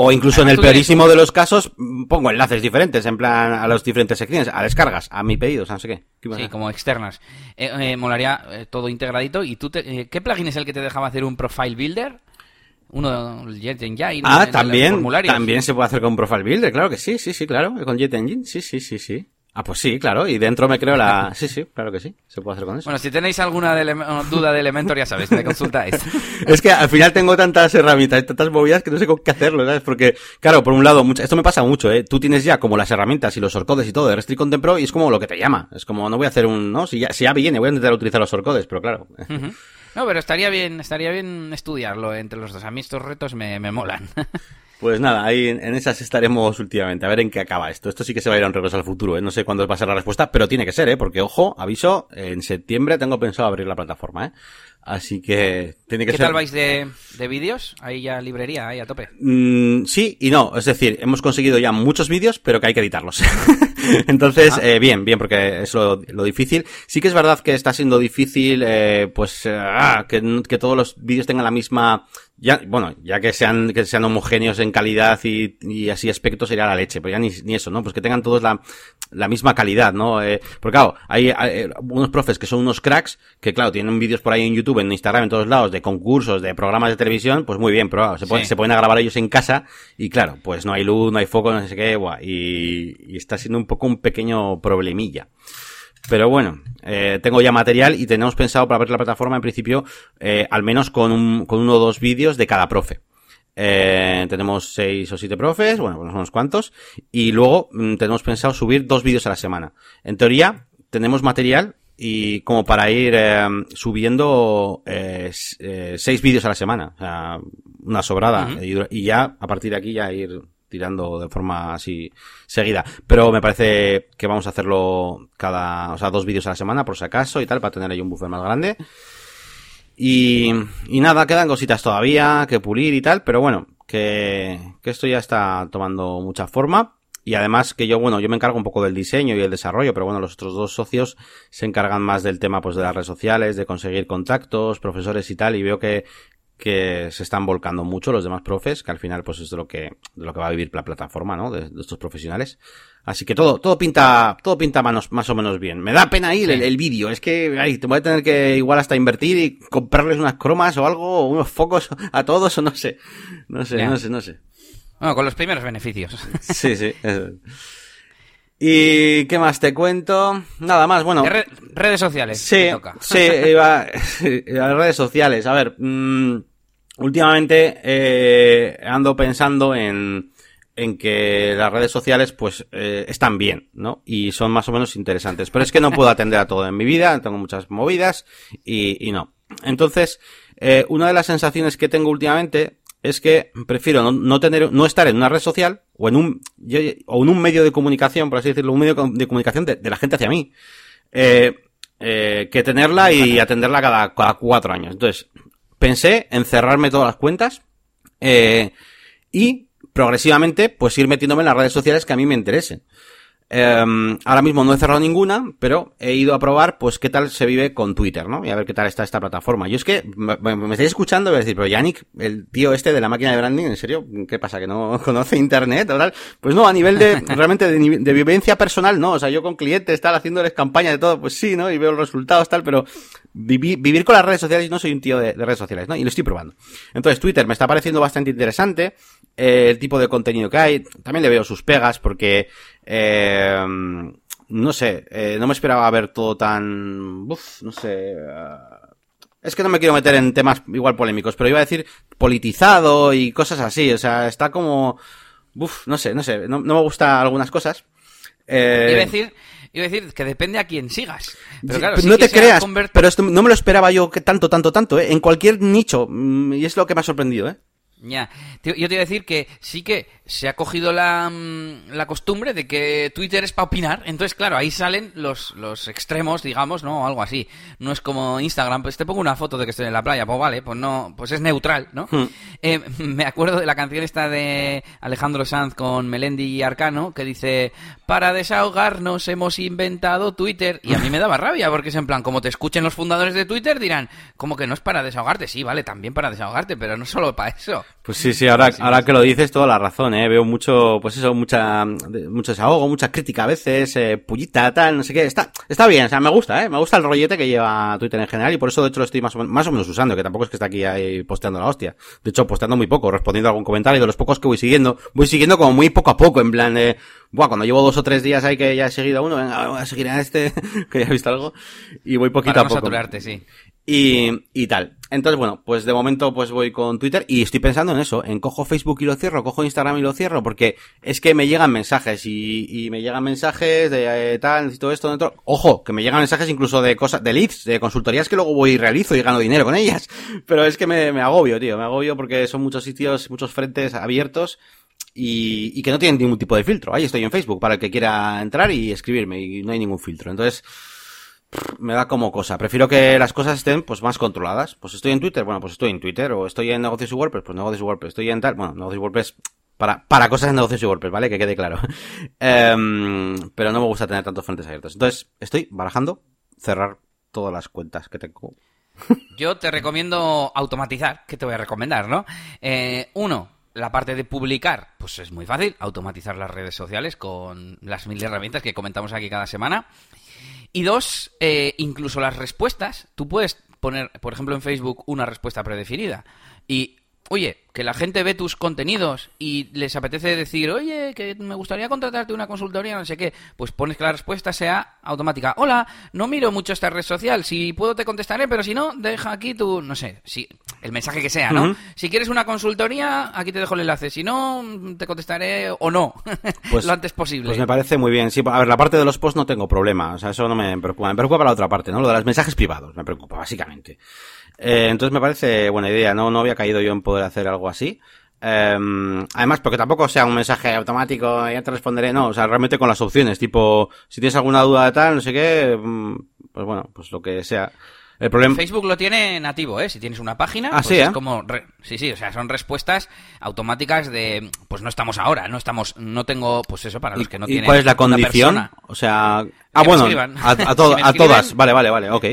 O incluso en el peorísimo de los casos, pongo enlaces diferentes, en plan a las diferentes secciones, a descargas, a mi pedido, no sé qué. sí, como externas. Eh, eh, molaría eh, todo integradito. ¿Y tú qué plugin es el que te dejaba hacer un profile builder? Uno, Jet Engine. Ah, también, también se puede hacer con Profile Builder, claro que sí, sí, sí, claro, con Jet Engine, sí, sí, sí, sí. Ah, pues sí, claro, y dentro me creo la... Sí, sí, claro que sí, se puede hacer con eso. Bueno, si tenéis alguna duda de Elementor, ya sabéis, me consultáis. es que al final tengo tantas herramientas, tantas movidas que no sé con qué hacerlo, ¿sabes? Porque, claro, por un lado, esto me pasa mucho, ¿eh? Tú tienes ya como las herramientas y los shortcodes y todo de Restrict Content Pro y es como lo que te llama. Es como, no voy a hacer un... ¿no? Si ya, si ya viene, voy a intentar utilizar los shortcodes, pero claro... No, pero estaría bien, estaría bien estudiarlo entre los dos. A mí estos retos me, me molan. Pues nada, ahí en, esas estaremos últimamente, a ver en qué acaba esto. Esto sí que se va a ir a un regreso al futuro, ¿eh? No sé cuándo va a ser la respuesta, pero tiene que ser, ¿eh? Porque, ojo, aviso, en septiembre tengo pensado abrir la plataforma, ¿eh? Así que tiene que ¿Qué ser... tal vais de, de vídeos? Ahí ya librería, ahí a tope. Mm, sí y no. Es decir, hemos conseguido ya muchos vídeos, pero que hay que editarlos. Entonces, ah. eh, bien, bien, porque es lo, difícil. Sí que es verdad que está siendo difícil, eh, pues, eh, ah, que, que todos los vídeos tengan la misma ya, bueno, ya que sean, que sean homogéneos en calidad y, y así aspecto sería la leche, pero ya ni, ni eso, ¿no? Pues que tengan todos la, la misma calidad, ¿no? Eh, porque claro, hay, hay, unos profes que son unos cracks, que claro, tienen vídeos por ahí en YouTube, en Instagram, en todos lados, de concursos, de programas de televisión, pues muy bien, pero se, pueden, se pueden grabar ellos en casa y claro, pues no hay luz, no hay foco, no sé qué, guay, y, y está siendo un poco un pequeño problemilla. Pero bueno, eh, tengo ya material y tenemos pensado para ver la plataforma en principio eh, al menos con, un, con uno o dos vídeos de cada profe. Eh, tenemos seis o siete profes, bueno, pues unos cuantos, y luego mm, tenemos pensado subir dos vídeos a la semana. En teoría, tenemos material y como para ir eh, subiendo eh, seis vídeos a la semana, o sea, una sobrada, y, y, ya a partir de aquí ya ir tirando de forma así seguida. Pero me parece que vamos a hacerlo cada, o sea, dos vídeos a la semana por si acaso y tal, para tener ahí un buffer más grande. Y, y nada, quedan cositas todavía que pulir y tal, pero bueno, que, que esto ya está tomando mucha forma. Y además que yo, bueno, yo me encargo un poco del diseño y el desarrollo, pero bueno, los otros dos socios se encargan más del tema pues de las redes sociales, de conseguir contactos, profesores y tal, y veo que, que se están volcando mucho los demás profes, que al final pues es de lo que, de lo que va a vivir la plataforma, ¿no? De, estos profesionales. Así que todo, todo pinta, todo pinta manos, más o menos bien. Me da pena ir el, vídeo, es que ay, te voy a tener que igual hasta invertir y comprarles unas cromas o algo, o unos focos a todos, o no sé. No sé, no sé, no sé. Bueno, con los primeros beneficios. Sí, sí. ¿Y qué más te cuento? Nada más, bueno. redes sociales. Sí, sí, iba, las redes sociales. A ver, mmm, últimamente eh, ando pensando en, en que las redes sociales pues eh, están bien, ¿no? Y son más o menos interesantes. Pero es que no puedo atender a todo en mi vida, tengo muchas movidas y, y no. Entonces, eh, una de las sensaciones que tengo últimamente es que prefiero no, tener, no estar en una red social o en un, o en un medio de comunicación, por así decirlo, un medio de comunicación de, de la gente hacia mí, eh, eh, que tenerla y atenderla cada, cada cuatro años. Entonces, pensé en cerrarme todas las cuentas eh, y progresivamente pues ir metiéndome en las redes sociales que a mí me interesen. Em, ahora mismo no he cerrado ninguna, pero he ido a probar, pues, qué tal se vive con Twitter, ¿no? Y a ver qué tal está esta plataforma. Yo es que me, estáis escuchando y voy a decir, pero Yannick, el tío este de la máquina de branding, ¿en serio? ¿Qué pasa? ¿Que no conoce Internet o tal? Pues no, a nivel de, realmente de, vivencia personal, no. O sea, yo con clientes, tal, haciéndoles campaña de todo, pues sí, ¿no? Y veo los resultados, tal, pero vivir, con las redes sociales, no soy un tío de, redes sociales, ¿no? Y lo estoy probando. Entonces, Twitter me está pareciendo bastante interesante, eh, el tipo de contenido que hay, también le veo sus pegas, porque eh, no sé, eh, no me esperaba ver todo tan... Uf, no sé... Eh, es que no me quiero meter en temas igual polémicos, pero iba a decir politizado y cosas así. O sea, está como... Uf, no sé, no sé. No, me gustan algunas cosas. Eh... Iba a decir... Iba a decir que depende a quién sigas. Pero claro, no te creas, pero esto no me lo esperaba yo que tanto, tanto, tanto, ¿eh? En cualquier nicho. Mm, y es lo que me ha sorprendido, ¿eh? Ya, yo te iba a decir que sí que se ha cogido la, mm, la costumbre de que Twitter es para opinar, entonces claro, ahí salen los, los extremos, digamos, ¿no? Algo así. No es como Instagram, pues te pongo una foto de que estoy en la playa, pues vale, pues no, pues es neutral, ¿no? Hmm. Eh, me acuerdo de la canción esta de Alejandro Sanz con Melendi y Arcano, que dice, para desahogarnos hemos inventado Twitter, y a mí me daba rabia, porque es en plan, como te escuchen los fundadores de Twitter, dirán, como que no es para desahogarte, sí, vale, también para desahogarte, pero no solo para eso. Pues sí, sí, ahora, ahora que lo dices, toda la razón, ¿eh? Veo mucho, pues eso, mucha, mucho desahogo, mucha crítica a veces, eh, pullita, tal, no sé qué. Está, está bien, o sea, me gusta, ¿eh? Me gusta el rollete que lleva Twitter en general y por eso, de hecho, lo estoy más o, más o menos usando, que tampoco es que está aquí ahí posteando la hostia. De hecho, posteando muy poco, respondiendo a algún comentario de los pocos que voy siguiendo. Voy siguiendo como muy poco a poco, en plan de, buah, cuando llevo dos o tres días ahí que ya he seguido a uno, venga, voy a seguir a este, que ya he visto algo, y voy poquito a poco. saturarte, sí. Y, y tal. Entonces, bueno, pues de momento pues voy con Twitter y estoy pensando en eso, en cojo Facebook y lo cierro, cojo Instagram y lo cierro, porque es que me llegan mensajes y, y me llegan mensajes de eh, tal, necesito esto, dentro. Ojo, que me llegan mensajes incluso de cosas, de leads, de consultorías que luego voy y realizo y gano dinero con ellas. Pero es que me, me agobio, tío, me agobio porque son muchos sitios, muchos frentes abiertos y, y que no tienen ningún tipo de filtro. Ahí estoy en Facebook para el que quiera entrar y escribirme y no hay ningún filtro. Entonces, me da como cosa. Prefiero que las cosas estén pues más controladas. Pues estoy en Twitter, bueno, pues estoy en Twitter. O estoy en negocios y WordPress, pues negocios y WordPress. Estoy en tal, bueno, negocios y WordPress para, para cosas en negocios y WordPress, ¿vale? Que quede claro. Em, pero no me gusta tener tantos frentes abiertos. Entonces, estoy barajando cerrar todas las cuentas que tengo. Yo te recomiendo automatizar, ¿qué te voy a recomendar, no? Eh, uno, la parte de publicar, pues es muy fácil, automatizar las redes sociales con las mil herramientas que comentamos aquí cada semana. Y dos, eh, incluso las respuestas, tú puedes poner, por ejemplo, en Facebook una respuesta predefinida. Y oye, que la gente ve tus contenidos y les apetece decir, oye, que me gustaría contratarte una consultoría, no sé qué, pues pones que la respuesta sea automática. Hola, no miro mucho esta red social, si puedo te contestaré, pero si no, deja aquí tu, no sé, si, el mensaje que sea, ¿no? Si quieres una consultoría, aquí te dejo el enlace, si no, te contestaré o no, pues, lo antes posible. Pues me parece muy bien, sí, a ver, la parte de los posts no tengo problema, o sea, eso no me preocupa, me preocupa para la otra parte, ¿no? Lo de los mensajes privados, me preocupa, básicamente. Eh, entonces me parece buena idea, no, no había caído yo en poder hacer algo así. Em, además, porque tampoco sea un mensaje automático, ya te responderé, no, o sea, realmente con las opciones, tipo, si tienes alguna duda de tal, no sé qué, mm, pues bueno, pues lo que sea. El problema... Facebook lo tiene nativo, ¿eh? Si tienes una página, ah, pues ¿sí, es ¿eh? como... Sí, sí, o sea, son respuestas automáticas de... Pues no estamos ahora, no estamos... No tengo, pues eso, para los que no ¿Y tienen... cuál es la condición? O sea... Ah, bueno, a, a, a todas, vale, vale, vale, ok.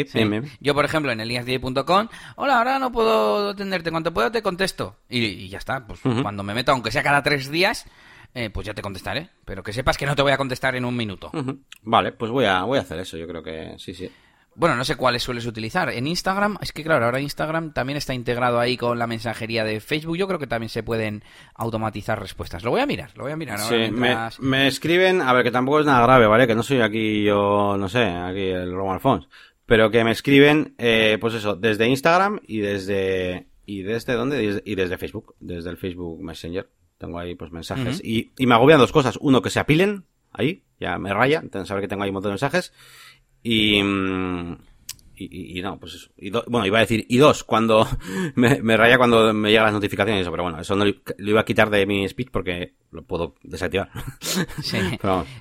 Yo, por ejemplo, en eliasdi.com, hola, ahora no puedo atenderte, cuando puedo te contesto. Y, ya está, pues cuando me meto, aunque sea cada tres días, eh, pues ya te contestaré. Pero que sepas que no te voy a contestar en un minuto. Vale, pues voy a, voy a hacer eso, yo creo que sí, sí. Bueno, no sé cuáles sueles utilizar. En Instagram, es que claro, ahora Instagram también está integrado ahí con la mensajería de Facebook. Yo creo que también se pueden automatizar respuestas. Lo voy a mirar, lo voy a mirar. sí, me, escriben, a ver, que tampoco es nada grave, ¿vale? Que no soy aquí yo, no sé, aquí el Roman Alfons. Pero que me escriben, eh, pues eso, desde Instagram y desde, y desde dónde? Y desde Facebook, desde el Facebook Messenger. Tengo ahí pues mensajes. y, y me agobian dos cosas. Uno, que se apilen, ahí, ya me raya, saber que tengo ahí un montón de mensajes. Y, y, y, no, pues eso. Y bueno, iba a decir, y dos, cuando me, me, raya cuando me llegan las notificaciones, eso, pero bueno, eso no lo, iba a quitar de mi speed porque lo puedo desactivar. Sí.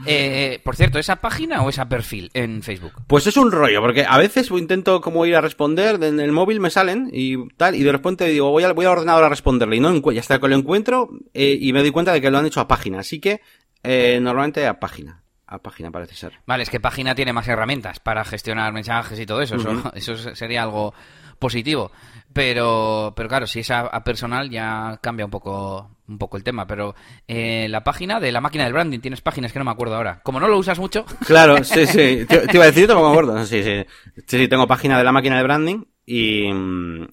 eh, por cierto, ¿esa página o esa perfil en Facebook? Pues es un rollo, porque a veces intento como ir a responder, en el móvil me salen y tal, y de repente digo, voy, a, voy al ordenador a responderle, y no ya hasta que lo encuentro, eh, y me doy cuenta de que lo han hecho a página, así que, eh, normalmente a página. A página, parece ser. Vale, es que página tiene más herramientas para gestionar mensajes y todo eso. eso, sería algo positivo. Pero, pero claro, si es a, personal ya cambia un poco, un poco el tema. Pero eh, la página de la máquina del branding, tienes páginas que no me acuerdo ahora. Como no lo usas mucho. Claro, sí, sí. Te, iba a decir, yo me acuerdo. Sí, sí. Sí, tengo página de la máquina de branding y,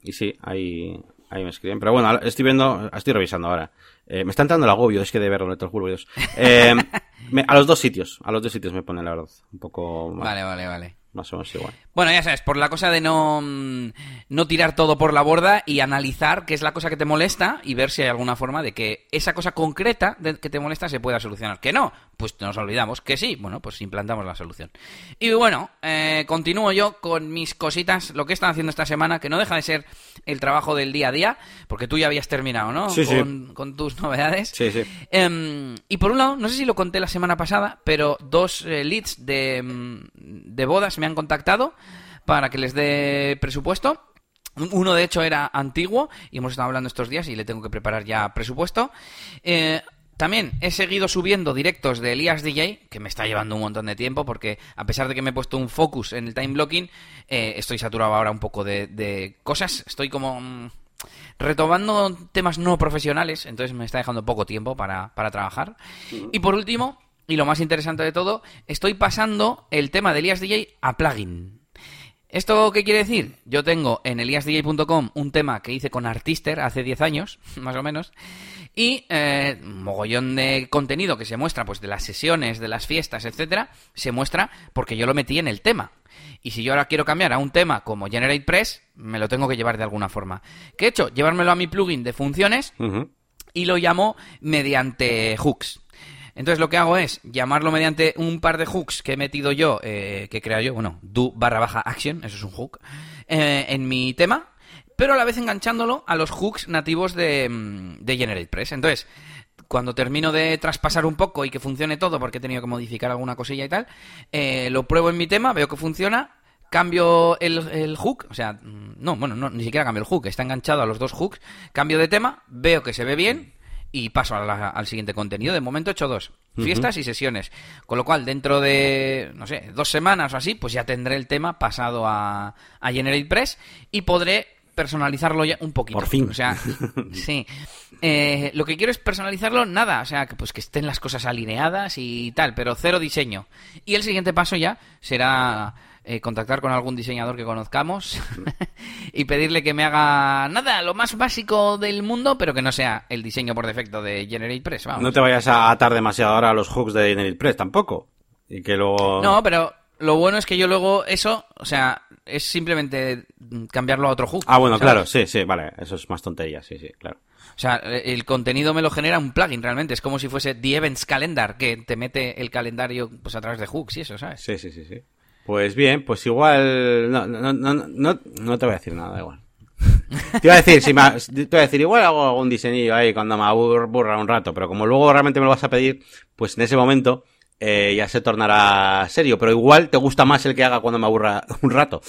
y sí, ahí, ahí me escriben. Pero bueno, estoy viendo, estoy revisando ahora. Eh, me está entrando el agobio, es que de verlo, te lo juro, Dios. Eh, a los dos sitios, a los dos sitios me pone la verdad. Un poco. Vale, vale, vale. Más o menos igual. Bueno, ya sabes, por la cosa de no, mm, no tirar todo por la borda y analizar qué es la cosa que te molesta y ver si hay alguna forma de que esa cosa concreta que te molesta se pueda solucionar. Que no, pues nos olvidamos. Que sí, bueno, pues implantamos la solución. Y bueno, eh, continúo yo con mis cositas, lo que están haciendo esta semana, que no deja de ser el trabajo del día a día, porque tú ya habías terminado, ¿no? Sí, con, sí. con tus novedades. Sí, sí. Em, y por un lado, no sé si lo conté la semana pasada, pero dos eh, leads de, mm, de bodas me han contactado para que les dé presupuesto. Uno, de hecho, era antiguo y hemos estado hablando estos días y le tengo que preparar ya presupuesto. Eh, también he seguido subiendo directos de Elías DJ, que me está llevando un montón de tiempo, porque a pesar de que me he puesto un focus en el time blocking, eh, estoy saturado ahora un poco de, cosas. Estoy como mm, retomando temas no profesionales, entonces me está dejando poco tiempo para, para trabajar. Y por último, y lo más interesante de todo, estoy pasando el tema de Elías DJ a plugin. ¿Esto qué quiere decir? Yo tengo en eliasdj.com un tema que hice con Artister hace 10 años, más o menos, y eh, mogollón de contenido que se muestra, pues de las sesiones, de las fiestas, etcétera, se muestra porque yo lo metí en el tema. Y si yo ahora quiero cambiar a un tema como GeneratePress, me lo tengo que llevar de alguna forma. ¿Qué he hecho? Llevármelo a mi plugin de funciones y lo llamo mediante hooks. Entonces lo que hago es llamarlo mediante un par de hooks que he metido yo, eh, que he creado yo, bueno, do barra baja action, eso es un hook, eh, en mi tema, pero a la vez enganchándolo a los hooks nativos de, mm, de GeneratePress. Entonces, cuando termino de traspasar un poco y que funcione todo, porque he tenido que modificar alguna cosilla y tal, eh, lo pruebo en mi tema, veo que funciona, cambio el, hook, o sea, mm, no, bueno, no, ni siquiera cambio el hook, está enganchado a los dos hooks, cambio de tema, veo que se ve bien, y paso al siguiente contenido. De momento he hecho dos, fiestas y sesiones. Con lo cual, dentro de, no sé, dos semanas o así, pues ya tendré el tema pasado a, a GeneratePress y podré personalizarlo ya un poquito. Por fin. O sea, sí. Eh, lo que quiero es personalizarlo, nada, o sea, que, pues que estén las cosas alineadas y tal, pero cero diseño. Y el siguiente paso ya será eh, contactar con algún diseñador que conozcamos y pedirle que me haga nada, lo más básico del mundo, pero que no sea el diseño por defecto de GeneratePress. Vamos. No te vayas a atar demasiado ahora a los hooks de GeneratePress tampoco. Y que luego... No, pero lo bueno es que yo luego eso, o sea, es simplemente cambiarlo a otro hook. Ah, bueno, claro, sí, sí, vale, eso es más tontería, sí, sí, claro. O sea, el contenido me lo genera un plugin realmente, es como si fuese The Events Calendar, que te mete el calendario pues a través de hooks y eso, ¿sabes? Sí, sí, sí, sí. Pues bien, pues igual. No, no, no, no, no te voy a decir nada, igual. te iba a decir, si me, te decir, igual hago algún diseñillo ahí cuando me aburra un rato, pero como luego realmente me lo vas a pedir, pues en ese momento eh, ya se tornará serio, pero igual te gusta más el que haga cuando me aburra un rato.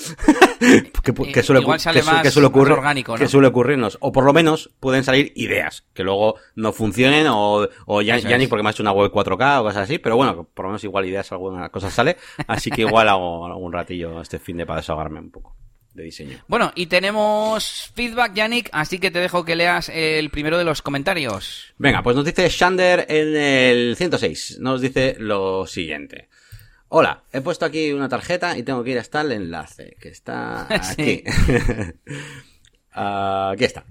que, que, suele, igual sale más, que suele ocurrir, orgánico, ¿no? que suele ocurrirnos. O por lo menos pueden salir ideas que luego no funcionen o, o ya, ya ni porque me ha hecho una web 4K o cosas así, pero bueno, por lo menos igual ideas alguna cosa sale. Así que igual hago algún ratillo este fin de para desahogarme un poco de diseño. Bueno, y tenemos feedback, Yannick, así que te dejo que leas el primero de los comentarios. Venga, pues nos dice Shander en el 106. Nos dice lo siguiente. Hola, he puesto aquí una tarjeta y tengo que ir hasta el enlace, que está aquí. aquí está.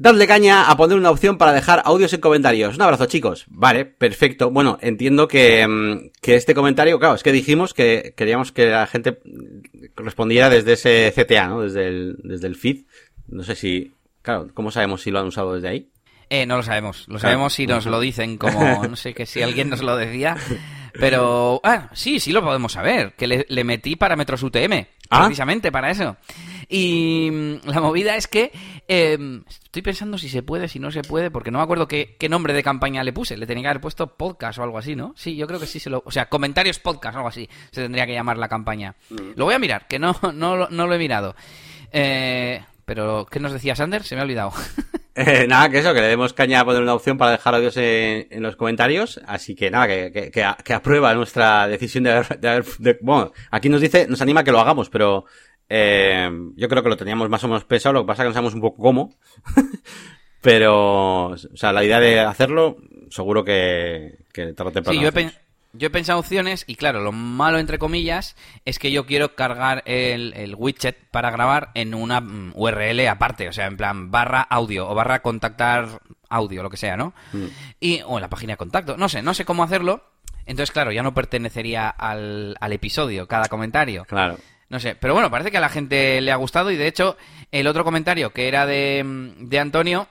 Dadle caña a poner una opción para dejar audios en comentarios. Un abrazo, chicos. Vale, perfecto. Bueno, entiendo que, mm, que este comentario, claro, es que dijimos que queríamos que la gente respondiera desde ese CTA, ¿no? Desde el, desde el feed. No sé si, claro, ¿cómo sabemos si lo han usado desde ahí? Eh, no lo sabemos. Lo sabemos si nos lo dicen como, no sé, que si alguien nos lo decía. Pero, ah, sí, sí lo podemos saber. Que le, le metí parámetros UTM. ¿Ah? Precisamente para eso. Y mm, la movida es que em, estoy pensando si se puede, si no se puede, porque no me acuerdo qué, qué, nombre de campaña le puse. Le tenía que haber puesto podcast o algo así, ¿no? Sí, yo creo que sí se lo. O sea, comentarios podcast o algo así. Se tendría que llamar la campaña. Mm. Lo voy a mirar, que no, no, no lo he mirado. Eh, pero, ¿qué nos decía Sander? Se me ha olvidado. Eh, nada, que eso, que le demos caña a poner una opción para dejar audios en, los comentarios. Así que nada, que, que, aprueba nuestra decisión de haber, bueno, aquí nos dice, nos anima a que lo hagamos, pero eh, yo creo que lo teníamos más o menos pesado, lo que pasa es que no sabemos un poco cómo. pero, o sea, la idea de hacerlo, seguro que, que tarde o temprano. Sí, yo yo he pensado opciones y claro, lo malo entre comillas es que yo quiero cargar el, widget para grabar en una mm, URL aparte, o sea, en plan barra audio o barra contactar audio, lo que sea, ¿no? Mm. Y, o en la página de contacto, no sé, no sé cómo hacerlo. Entonces, claro, ya no pertenecería al, al episodio, cada comentario. Claro. No sé, pero bueno, parece que a la gente le ha gustado y de hecho el otro comentario que era de, mm, de Antonio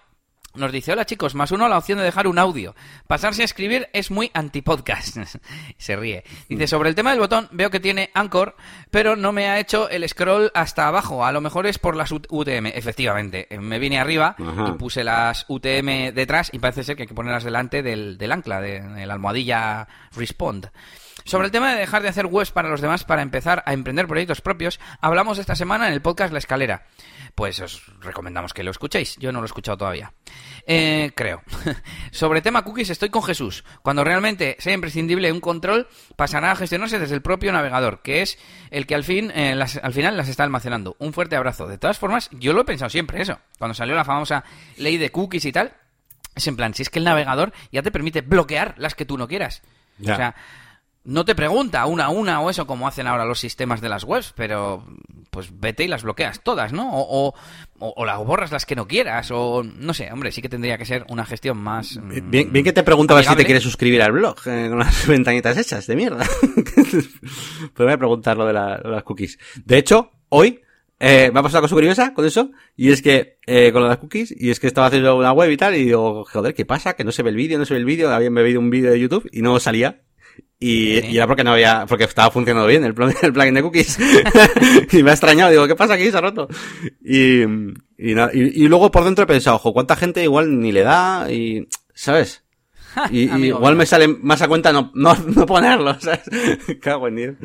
nos dice, hola chicos, más uno la opción de dejar un audio. Pasarse a escribir es muy anti-podcast. Se ríe. Dice, mm. sobre el tema del botón, veo que tiene Anchor, pero no me ha hecho el scroll hasta abajo. A lo mejor es por las UTM. Efectivamente, eh, me vine arriba y puse las UTM detrás y parece ser que hay que ponerlas delante del, ancla, de, la almohadilla Respond. Sobre el tema de dejar de hacer webs para los demás para empezar a emprender proyectos propios, hablamos esta semana en el podcast La Escalera pues os recomendamos que lo escuchéis. Yo no lo he escuchado todavía. Eh, creo. Sobre tema cookies estoy con Jesús. Cuando realmente sea imprescindible un control, pasará a gestionarse desde el propio navegador, que es el que al, fin, eh, al final las está almacenando. Un fuerte abrazo. De todas formas, yo lo he pensado siempre eso. Cuando salió la famosa ley de cookies y tal, es en plan, si es que el navegador ya te permite bloquear las que tú no quieras. O sea no te pregunta una a una o eso como hacen ahora los sistemas de las webs, pero pues vete y las bloqueas todas, ¿no? O, o, las borras las que no quieras, o no sé, hombre, sí que tendría que ser una gestión más... Bien, bien que te preguntaba si te quieres suscribir al blog eh, con las ventanitas hechas de mierda. voy a preguntar lo de, las cookies. De hecho, hoy eh, me ha pasado una cosa curiosa con eso, y es que, eh, con las cookies, y es que estaba haciendo una web y tal, y digo, joder, ¿qué pasa? Que no se ve el vídeo, no se ve el vídeo, habían bebido un vídeo de YouTube y no salía. Y, y, era porque no había, porque estaba funcionando bien el, el plugin de cookies. y me ha extrañado, digo, ¿qué pasa aquí? Se ha roto. Y, y, y, luego por dentro he pensado, ojo, ¿cuánta gente igual ni le da? Y, ¿sabes? Y, igual me sale más a cuenta no, no, no ponerlo, ¿sabes? Cago en Dios.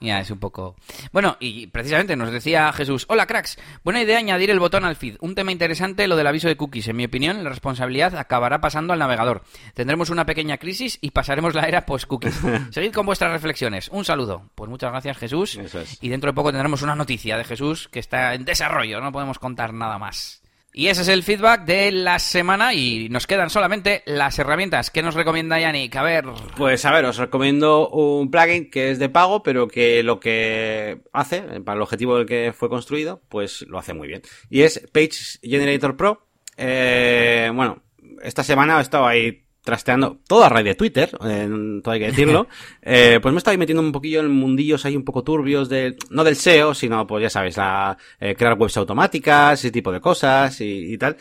Ya, es un poco... Bueno, y precisamente nos decía Jesús, hola cracks, buena idea añadir el botón al feed. Un tema interesante lo del aviso de cookies. En mi opinión, la responsabilidad acabará pasando al navegador. Tendremos una pequeña crisis y pasaremos la era post-cookies. Seguid con vuestras reflexiones. Un saludo. Pues muchas gracias Jesús. Y dentro de poco tendremos una noticia de Jesús que está en desarrollo. No podemos contar nada más. Y ese es el feedback de la semana y nos quedan solamente las herramientas. ¿Qué nos recomienda Yannick? A ver. Pues a ver, os recomiendo un plugin que es de pago, pero que lo que hace, para el objetivo del que fue construido, pues lo hace muy bien. Y es Page Generator Pro. Eh, bueno, esta semana he estado ahí trasteando, todo a raíz de Twitter, todo hay que decirlo, eh, pues me estoy metiendo un poquillo en mundillos ahí un poco turbios de, no del SEO, sino pues ya sabes, la, eh, crear webs automáticas, ese tipo de cosas y, tal.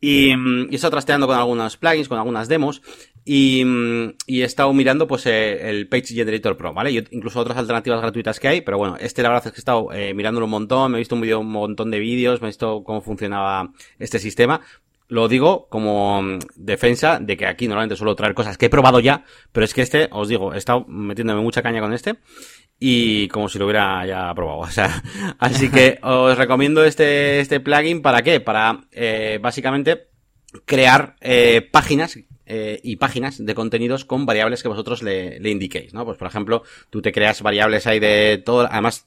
Y, y, he estado trasteando con algunos plugins, con algunas demos, y, y he estado mirando pues eh, el Page Generator Pro, ¿vale? Y incluso otras alternativas gratuitas que hay, pero bueno, este la verdad es que he estado eh, mirándolo un montón, me he visto un, video, un montón de vídeos, me he visto cómo funcionaba este sistema, lo digo como mm, defensa de que aquí normalmente suelo traer cosas que he probado ya, pero es que este, os digo, he estado metiéndome mucha caña con este y como si lo hubiera ya probado. O sea, así que os recomiendo este, este plugin para qué? Para eh, básicamente crear eh, páginas eh, y páginas de contenidos con variables que vosotros le, le, indiquéis, ¿no? Pues por ejemplo, tú te creas variables ahí de todo, además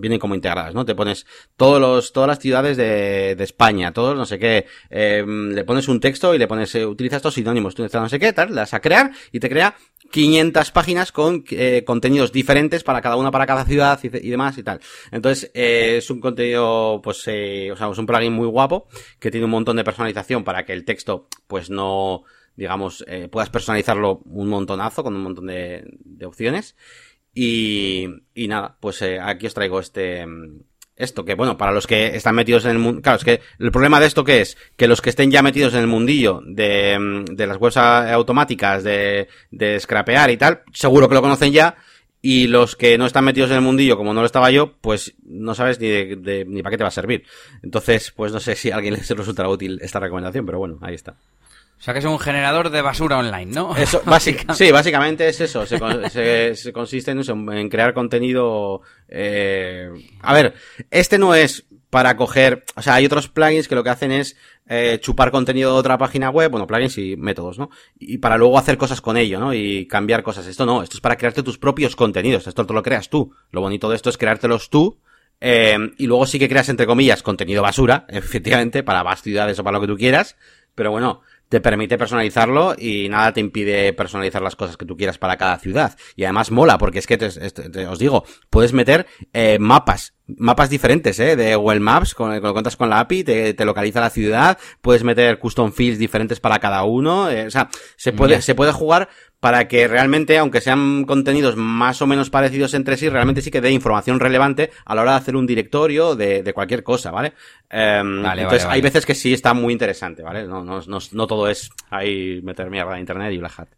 vienen como integradas, ¿no? Te pones todos los, todas las ciudades de, de España, todos no sé qué, eh, le pones un texto y le pones, eh, utiliza estos sinónimos, tú no sé qué, tal, las a crear y te crea 500 páginas con eh, contenidos diferentes para cada una, para cada ciudad y, y demás y tal. Entonces, eh, es un contenido, pues, eh, o sea, es un plugin muy guapo que tiene un montón de personalización para que el texto, pues, no, digamos, eh, puedas personalizarlo un montonazo con un montón de, de opciones. Y, nada, pues eh, aquí os traigo este, esto, que bueno, para los que están metidos en el mundo, claro, es que el problema de esto que es, que los que estén ya metidos en el mundillo de, de las webs automáticas, de, de scrapear y tal, seguro que lo conocen ya, y los que no están metidos en el mundillo, como no lo estaba yo, pues no sabes ni de, ni para qué te va a servir. Entonces, pues no sé si a alguien les resultará útil esta recomendación, pero bueno, ahí está. O sea que es un generador de basura online, ¿no? Eso, sí, básicamente es eso. Se, consiste en, crear contenido. Eh... A ver, este no es para coger, o sea, hay otros plugins que lo que hacen es eh, chupar contenido de otra página web, bueno, plugins y métodos, ¿no? Y para luego hacer cosas con ello, ¿no? Y cambiar cosas. Esto no, esto es para crearte tus propios contenidos, esto te lo creas tú. Lo bonito de esto es creártelos tú, eh, y luego sí que creas, entre comillas, contenido basura, efectivamente, para más ciudades o para lo que tú quieras, pero bueno, te permite personalizarlo y nada te impide personalizar las cosas que tú quieras para cada ciudad. Y además mola, porque es que te, os digo, puedes meter eh, mapas, mapas diferentes, ¿eh? De Google Maps, con, lo cuentas con la API, te, te, localiza la ciudad, puedes meter custom fields diferentes para cada uno, eh, o sea, se puede, se puede jugar para que realmente, aunque sean contenidos más o menos parecidos entre sí, realmente sí que dé información relevante a la hora de hacer un directorio de, de cualquier cosa, ¿vale? Em, entonces, hay veces que sí está muy interesante, ¿vale? No, no, no, no todo es ahí meter mierda en internet y Black Hat.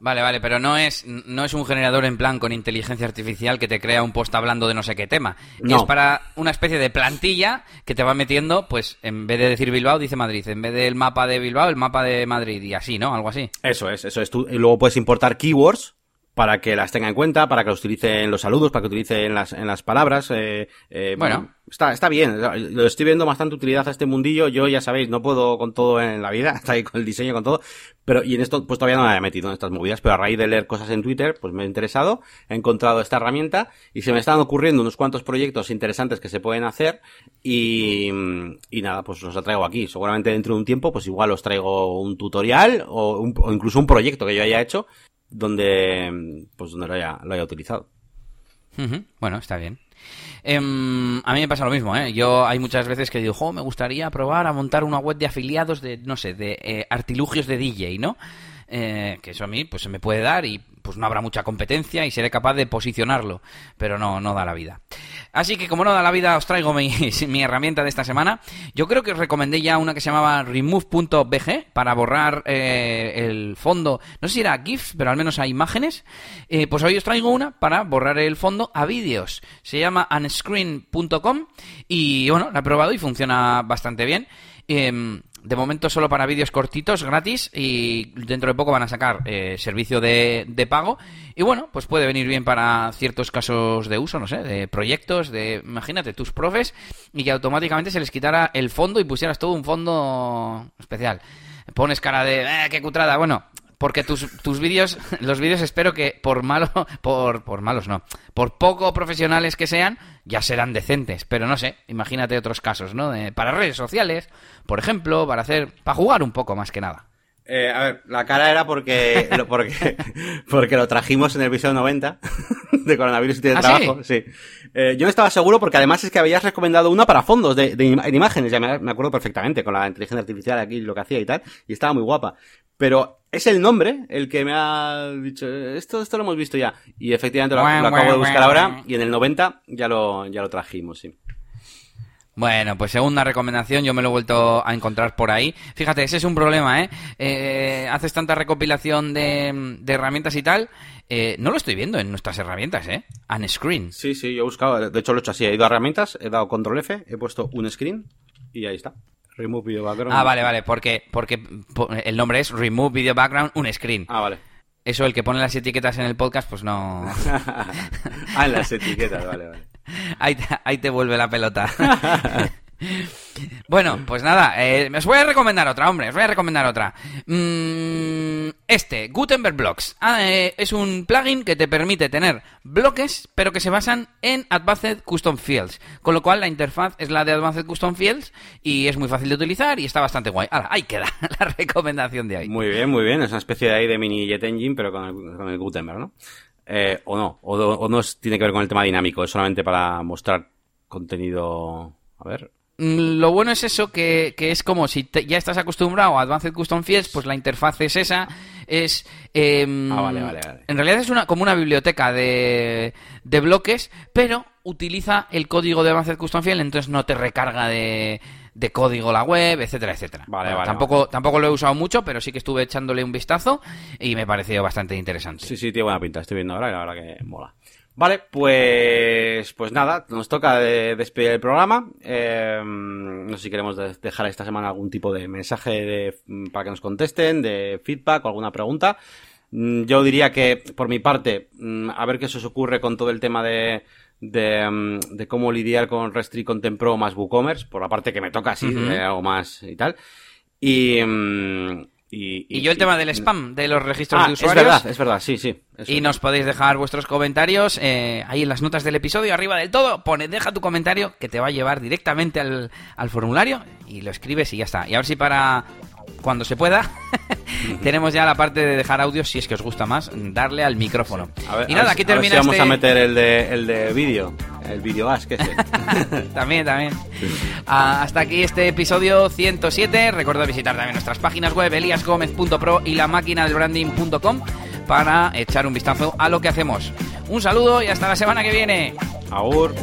Vale, vale, pero no es, no es un generador en plan con inteligencia artificial que te crea un post hablando de no sé qué tema. Es para una especie de plantilla que te va metiendo, pues, en vez de decir Bilbao, dice Madrid. En vez del mapa de Bilbao, el mapa de Madrid. Y así, ¿no? Algo así. Eso es, eso es. Tú, y luego puedes importar keywords para que las tenga en cuenta, para que los utilice en los saludos, para que utilice en las, en las palabras. Eh, eh, bueno, está, está bien. Lo estoy viendo bastante utilidad a este mundillo. Yo ya sabéis, no puedo con todo en la vida, está ahí con el diseño, con todo. Pero, y en esto, pues todavía no me había metido en estas movidas, pero a raíz de leer cosas en Twitter, pues me he interesado, he encontrado esta herramienta y se me están ocurriendo unos cuantos proyectos interesantes que se pueden hacer y, y nada, pues los traigo aquí. Seguramente dentro de un tiempo, pues igual os traigo un tutorial o, o incluso un proyecto que yo haya hecho donde pues donde lo haya, lo haya utilizado. Bueno, está bien. Em, a mí me pasa lo mismo, ¿eh? Yo hay muchas veces que digo, me gustaría probar a montar una web de afiliados de, no sé, de eh, artilugios de DJ, ¿no? Eh, que eso a mí pues se me puede dar y pues no habrá mucha competencia y seré capaz de posicionarlo, pero no, no da la vida. Así que como no da la vida, os traigo mi, mi herramienta de esta semana. Yo creo que os recomendé ya una que se llamaba remove.bg para borrar eh, el fondo, no sé si era GIF, pero al menos a imágenes. Eh, pues hoy os traigo una para borrar el fondo a vídeos. Se llama unscreen.com y bueno, la he probado y funciona bastante bien. Em, de momento solo para vídeos cortitos, gratis, y dentro de poco van a sacar eh, servicio de, de, pago. Y bueno, pues puede venir bien para ciertos casos de uso, no sé, de proyectos, de, imagínate, tus profes, y que automáticamente se les quitara el fondo y pusieras todo un fondo especial. Pones cara de, eh, qué cutrada. Bueno, porque tus, tus vídeos, los vídeos espero que por malo, por, por malos no, por poco profesionales que sean, ya serán decentes, pero no sé, imagínate otros casos, ¿no? para redes sociales, por ejemplo, para hacer, para jugar un poco más que nada. Eh, a ver, la cara era porque, porque, porque lo trajimos en el episodio 90 de coronavirus y de ¿Ah, trabajo. Sí. Eh, yo no estaba seguro porque además es que habías recomendado una para fondos de, de, imágenes, ya me, me, acuerdo perfectamente con la inteligencia artificial aquí lo que hacía y tal, y estaba muy guapa. Pero es el nombre el que me ha dicho, esto, esto lo hemos visto ya. Y efectivamente lo, acabo de buscar ahora y en el 90 ya lo, ya lo trajimos, sí. Bueno, pues segunda recomendación, yo me lo he vuelto a encontrar por ahí. Fíjate, ese es un problema, ¿eh? eh haces tanta recopilación de, herramientas y tal, eh, no lo estoy viendo en nuestras herramientas, ¿eh? Unscreen. Sí, sí, yo he buscado, de hecho lo he hecho así, he ido a herramientas, he dado control F, he puesto un screen y ahí está. Remove Video Background. Ah, vale, vale, porque, porque el nombre es Remove Video Background, un screen. Ah, vale. Eso, el que pone las etiquetas en el podcast, pues no. ah, en las etiquetas, vale, vale. Ahí te, ahí te vuelve la pelota. Bueno, pues nada, eh, os voy a recomendar otra, hombre, os voy a recomendar otra. Mm, este, Gutenberg Blocks. Ah, eh, es un plugin que te permite tener bloques, pero que se basan en Advanced Custom Fields. Con lo cual la interfaz es la de Advanced Custom Fields y es muy fácil de utilizar y está bastante guay. Ahora, ahí queda la recomendación de hoy. Muy bien, muy bien. Es una especie de ahí de mini Jet Engine, pero con el, Gutenberg, ¿no? Eh, o no, o, o no tiene que ver con el tema dinámico, es solamente para mostrar contenido... A ver, lo bueno es eso, que, que es como si ya estás acostumbrado a Advanced Custom Fields, pues la interfaz es esa. Es. Em, ah, vale, vale, En realidad es una, como una biblioteca de, de bloques, pero utiliza el código de Advanced Custom Fields, entonces no te recarga de, de código la web, etcétera, etcétera. Vale, vale, tampoco, tampoco lo he usado mucho, pero sí que estuve echándole un vistazo y me pareció bastante interesante. Sí, sí, tiene buena pinta, estoy viendo ahora y la verdad que mola. Vale, pues, pues nada, nos toca despedir el programa. Eh, no sé si queremos dejar esta semana algún tipo de mensaje para que nos contesten, de feedback o alguna pregunta. Mm, yo diría que, por mi parte, mm, a ver qué se os ocurre con todo el tema de, de, mm, de, cómo lidiar con Restri con Tempro más WooCommerce, por la parte que me toca así, de algo más y tal. Y, y, yo el tema del spam de los registros ah, de usuarios. Es verdad, es verdad, sí, sí. Y nos podéis dejar vuestros comentarios eh, ahí en las notas del episodio, arriba del todo. Pone, deja tu comentario que te va a llevar directamente al, al formulario y lo escribes y ya está. Y a ver si para cuando se pueda, tenemos ya la parte de dejar audio, si es que os gusta más, darle al micrófono. y nada, aquí termina. vamos a este- meter el de, el de vídeo, el vídeo as, que es También, también. Ah, hasta aquí este episodio 107. Recuerda visitar también nuestras páginas web, eliasgomez.pro y la máquina del branding.com para echar un vistazo a lo que hacemos. Un saludo y hasta la semana que viene. Agur.